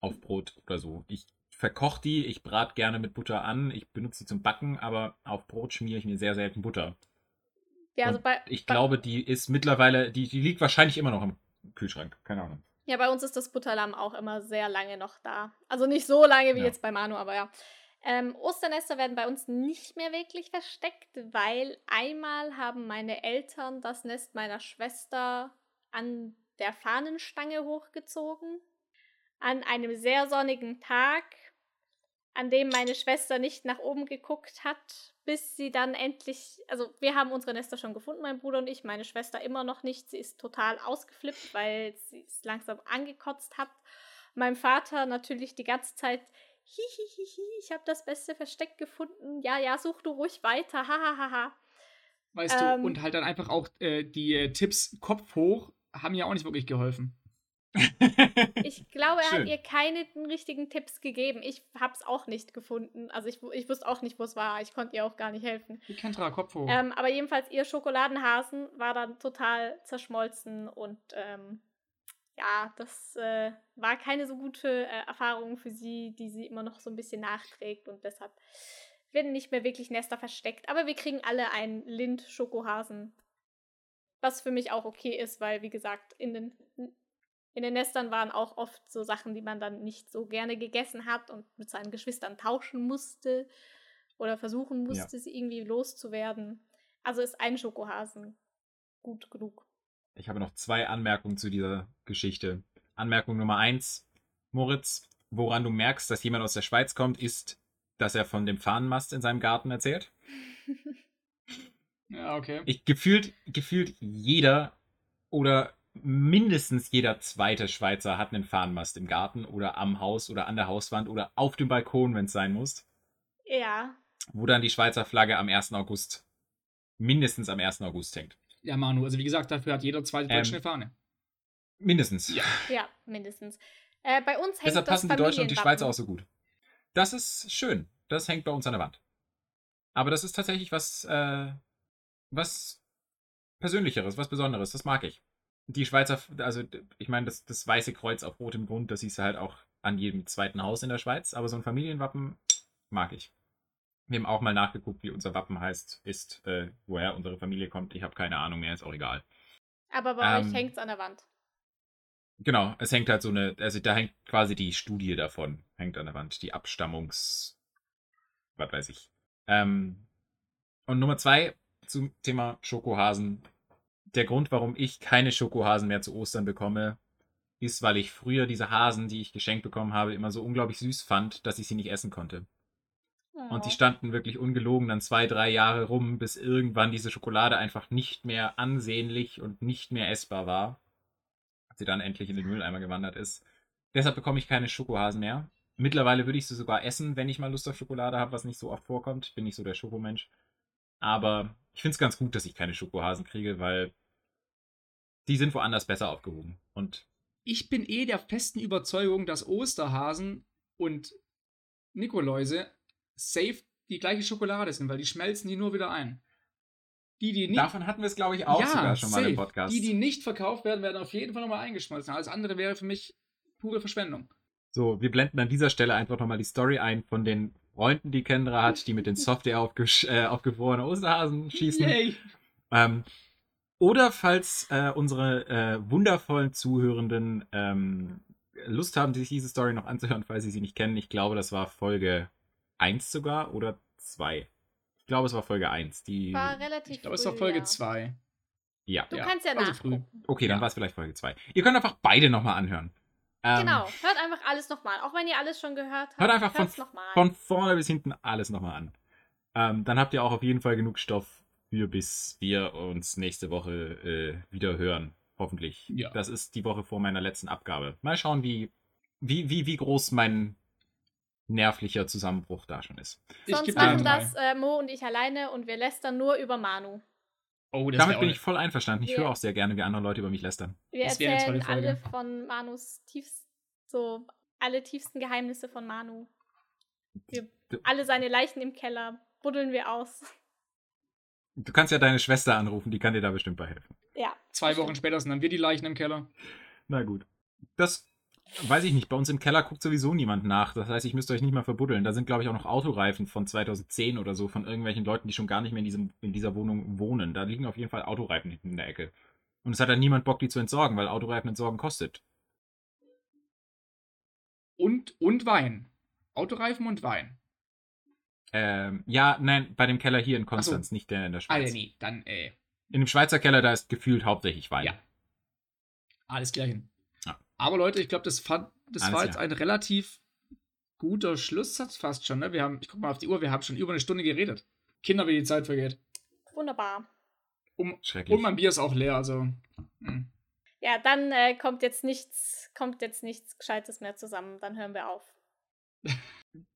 auf Brot oder so. Ich verkoche die, ich brate gerne mit Butter an, ich benutze sie zum Backen, aber auf Brot schmiere ich mir sehr selten Butter. Ja, also bei, Ich bei, glaube, die ist mittlerweile, die, die liegt wahrscheinlich immer noch im Kühlschrank. Keine Ahnung. Ja, bei uns ist das Butterlamm auch immer sehr lange noch da. Also nicht so lange wie Ja. jetzt bei Manu, aber ja. Ähm, Osternester werden bei uns nicht mehr wirklich versteckt, weil einmal haben meine Eltern das Nest meiner Schwester an der Fahnenstange hochgezogen. An einem sehr sonnigen Tag, an dem meine Schwester nicht nach oben geguckt hat, bis sie dann endlich, also wir haben unsere Nester schon gefunden, mein Bruder und ich, meine Schwester immer noch nicht. Sie ist total ausgeflippt, weil sie es langsam angekotzt hat. Mein Vater natürlich die ganze Zeit, hihihihi, ich habe das beste Versteck gefunden. Ja, ja, such du ruhig weiter, hahaha. Weißt Ähm. du, und halt dann einfach auch äh, die äh, Tipps Kopf hoch haben ja auch nicht wirklich geholfen. Ich glaube, er hat ihr keine richtigen Tipps gegeben. Ich habe es auch nicht gefunden. Also ich, ich wusste auch nicht, wo es war. Ich konnte ihr auch gar nicht helfen. Die Kentra, Kopf hoch. Ähm, aber jedenfalls, ihr Schokoladenhasen war dann total zerschmolzen und ähm, ja, das äh, war keine so gute äh, Erfahrung für sie, die sie immer noch so ein bisschen nachträgt und deshalb werden nicht mehr wirklich Nester versteckt. Aber wir kriegen alle einen Lind-Schokohasen. Was für mich auch okay ist, weil, wie gesagt, in den, in den Nestern waren auch oft so Sachen, die man dann nicht so gerne gegessen hat und mit seinen Geschwistern tauschen musste oder versuchen musste, sie irgendwie loszuwerden. Also ist ein Schokohasen gut genug. Ich habe noch zwei Anmerkungen zu dieser Geschichte. Anmerkung Nummer eins, Moritz, woran du merkst, dass jemand aus der Schweiz kommt, ist, dass er von dem Fahnenmast in seinem Garten erzählt. ja, okay. Ich gefühlt, gefühlt jeder oder mindestens jeder zweite Schweizer hat einen Fahnenmast im Garten oder am Haus oder an der Hauswand oder auf dem Balkon, wenn es sein muss, ja, wo dann die Schweizer Flagge am 1. August, mindestens am 1. August hängt. Ja, Manu, also wie gesagt, dafür hat jeder zweite Ähm, Deutsche eine Fahne. Mindestens. Ja. ja, mindestens. Äh, bei uns hängt Deshalb das passen die Deutschen und die. Schweizer auch so gut. Das ist schön. Das hängt bei uns an der Wand. Aber das ist tatsächlich was, äh, was Persönlicheres, was Besonderes. Das mag ich. Die Schweizer, also ich meine, das, das weiße Kreuz auf rotem Grund, das siehst du halt auch an jedem zweiten Haus in der Schweiz. Aber so ein Familienwappen mag ich. Wir haben auch mal nachgeguckt, wie unser Wappen heißt, ist, äh, woher unsere Familie kommt. Ich habe keine Ahnung mehr, ist auch egal. Aber bei Ähm, euch hängt es an der Wand. Genau, es hängt halt so eine, also da hängt quasi die Studie davon, hängt an der Wand, die Abstammungs, was weiß ich. Ähm, und Nummer zwei zum Thema Schokohasen. Der Grund, warum ich keine Schokohasen mehr zu Ostern bekomme, ist, weil ich früher diese Hasen, die ich geschenkt bekommen habe, immer so unglaublich süß fand, dass ich sie nicht essen konnte. Und die Oh. standen wirklich ungelogen dann zwei, drei Jahre rum, bis irgendwann diese Schokolade einfach nicht mehr ansehnlich und nicht mehr essbar war. Als sie dann endlich in den Mülleimer gewandert ist. Deshalb bekomme ich keine Schokohasen mehr. Mittlerweile würde ich sie sogar essen, wenn ich mal Lust auf Schokolade habe, was nicht so oft vorkommt. Bin nicht so der Schokomensch. Aber ich finde es ganz gut, dass ich keine Schokohasen kriege, weil die sind woanders besser aufgehoben. Und Ich bin eh der festen Überzeugung, dass Osterhasen und Nikoläuse safe die gleiche Schokolade sind, weil die schmelzen die nur wieder ein. Die, die nicht, davon hatten wir es, glaube ich, auch sogar schon mal im safe. Podcast. Die, die nicht verkauft werden, werden auf jeden Fall nochmal eingeschmolzen. Alles andere wäre für mich pure Verschwendung. So, wir blenden an dieser Stelle einfach nochmal die Story ein von den Freunden, die Kendra hat, die mit den Software aufgesch äh, aufgefrorene Osterhasen schießen. Yay! Ähm, oder falls äh, unsere äh, wundervollen Zuhörenden ähm, Lust haben, sich diese Story noch anzuhören, falls sie sie nicht kennen. Ich glaube, das war Folge 1 sogar oder 2. Ich glaube, es war Folge 1. Die, War relativ Ich glaube, es war Folge ja. 2. ja. Du Ja, kannst ja also früh. nachgucken. Okay, dann Ja. war es vielleicht Folge 2. Ihr könnt einfach beide nochmal anhören. Ähm, Genau, hört einfach alles nochmal. Auch wenn ihr alles schon gehört habt. Hört einfach von, hört's noch mal. von vorne bis hinten alles nochmal an. Ähm, dann habt ihr auch auf jeden Fall genug Stoff für, bis wir uns nächste Woche äh, wieder hören. Hoffentlich. Ja. Das ist die Woche vor meiner letzten Abgabe. Mal schauen, wie, wie, wie, wie groß mein nervlicher Zusammenbruch da schon ist. Ich Sonst machen das äh, Mo und ich alleine und wir lästern nur über Manu. Oh, das Damit bin ich voll einverstanden. Ich höre auch sehr gerne, wie andere Leute über mich lästern. Wir Das erzählen alle von Manus tiefst, so alle tiefsten Geheimnisse von Manu. Wir, alle seine Leichen im Keller buddeln wir aus. Du kannst ja deine Schwester anrufen, die kann dir da bestimmt bei helfen. Ja. Zwei Wochen später sind dann wir die Leichen im Keller. Na gut. Das weiß ich nicht. Bei uns im Keller guckt sowieso niemand nach. Das heißt, ich müsst euch nicht mal verbuddeln. Da sind, glaube ich, auch noch Autoreifen von 2010 oder so von irgendwelchen Leuten, die schon gar nicht mehr in, diesem, in dieser Wohnung wohnen. Da liegen auf jeden Fall Autoreifen hinten in der Ecke. Und es hat dann niemand Bock, die zu entsorgen, weil Autoreifen entsorgen kostet. Und, und Wein. Autoreifen und Wein. Ähm, ja, nein, bei dem Keller hier in Konstanz, nicht der in der Schweiz. Alter, nee, dann, äh, In dem Schweizer Keller, da ist gefühlt hauptsächlich Wein. Ja. alles gleich hin. Ja. Aber Leute, ich glaube, das, fand- das Alles war jetzt klar. ein relativ guter Schlusssatz fast schon. Ne? Wir haben, ich guck mal auf die Uhr, wir haben schon über eine Stunde geredet. Kinder, wie die Zeit vergeht. Wunderbar. Um, Schrecklich. und mein Bier ist auch leer, also. hm. Ja, dann äh, kommt jetzt nichts, kommt jetzt nichts Gescheites mehr zusammen. Dann hören wir auf.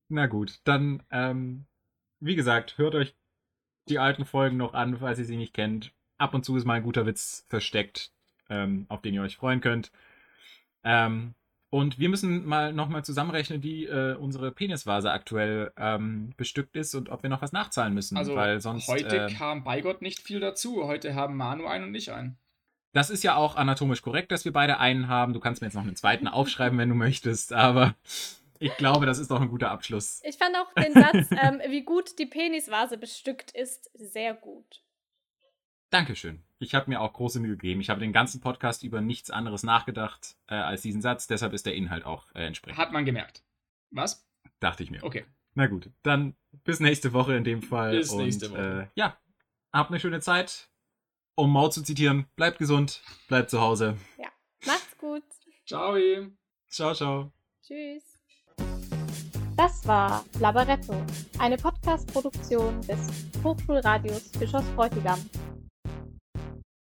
Na gut, dann, ähm, wie gesagt, hört euch die alten Folgen noch an, falls ihr sie nicht kennt. Ab und zu ist mal ein guter Witz versteckt, ähm, auf den ihr euch freuen könnt. Ähm, und wir müssen mal nochmal zusammenrechnen, wie äh, unsere Penisvase aktuell ähm, bestückt ist und ob wir noch was nachzahlen müssen. Also, weil sonst. heute äh, kam bei Gott nicht viel dazu. Heute haben Manu einen und ich einen. das ist ja auch anatomisch korrekt, dass wir beide einen haben. Du kannst mir jetzt noch einen zweiten aufschreiben, wenn du möchtest, aber ich glaube, das ist doch ein guter Abschluss. Ich fand auch den Satz, ähm, wie gut die Penisvase bestückt ist, sehr gut. Dankeschön. Ich habe mir auch große Mühe gegeben. Ich habe den ganzen Podcast über nichts anderes nachgedacht äh, als diesen Satz. Deshalb ist der Inhalt auch äh, entsprechend. Hat man gemerkt. Was? Dachte ich mir. Okay. Na gut, dann bis nächste Woche in dem Fall. Bis Und, nächste Woche. Äh, ja, habt eine schöne Zeit. Um Mau zu zitieren, bleibt gesund, bleibt zu Hause. Macht's gut. Ciao. Ciao, ciao. Tschüss. Das war Labaretto, eine Podcast-Produktion des Hochschulradios Bischofsbräutigam.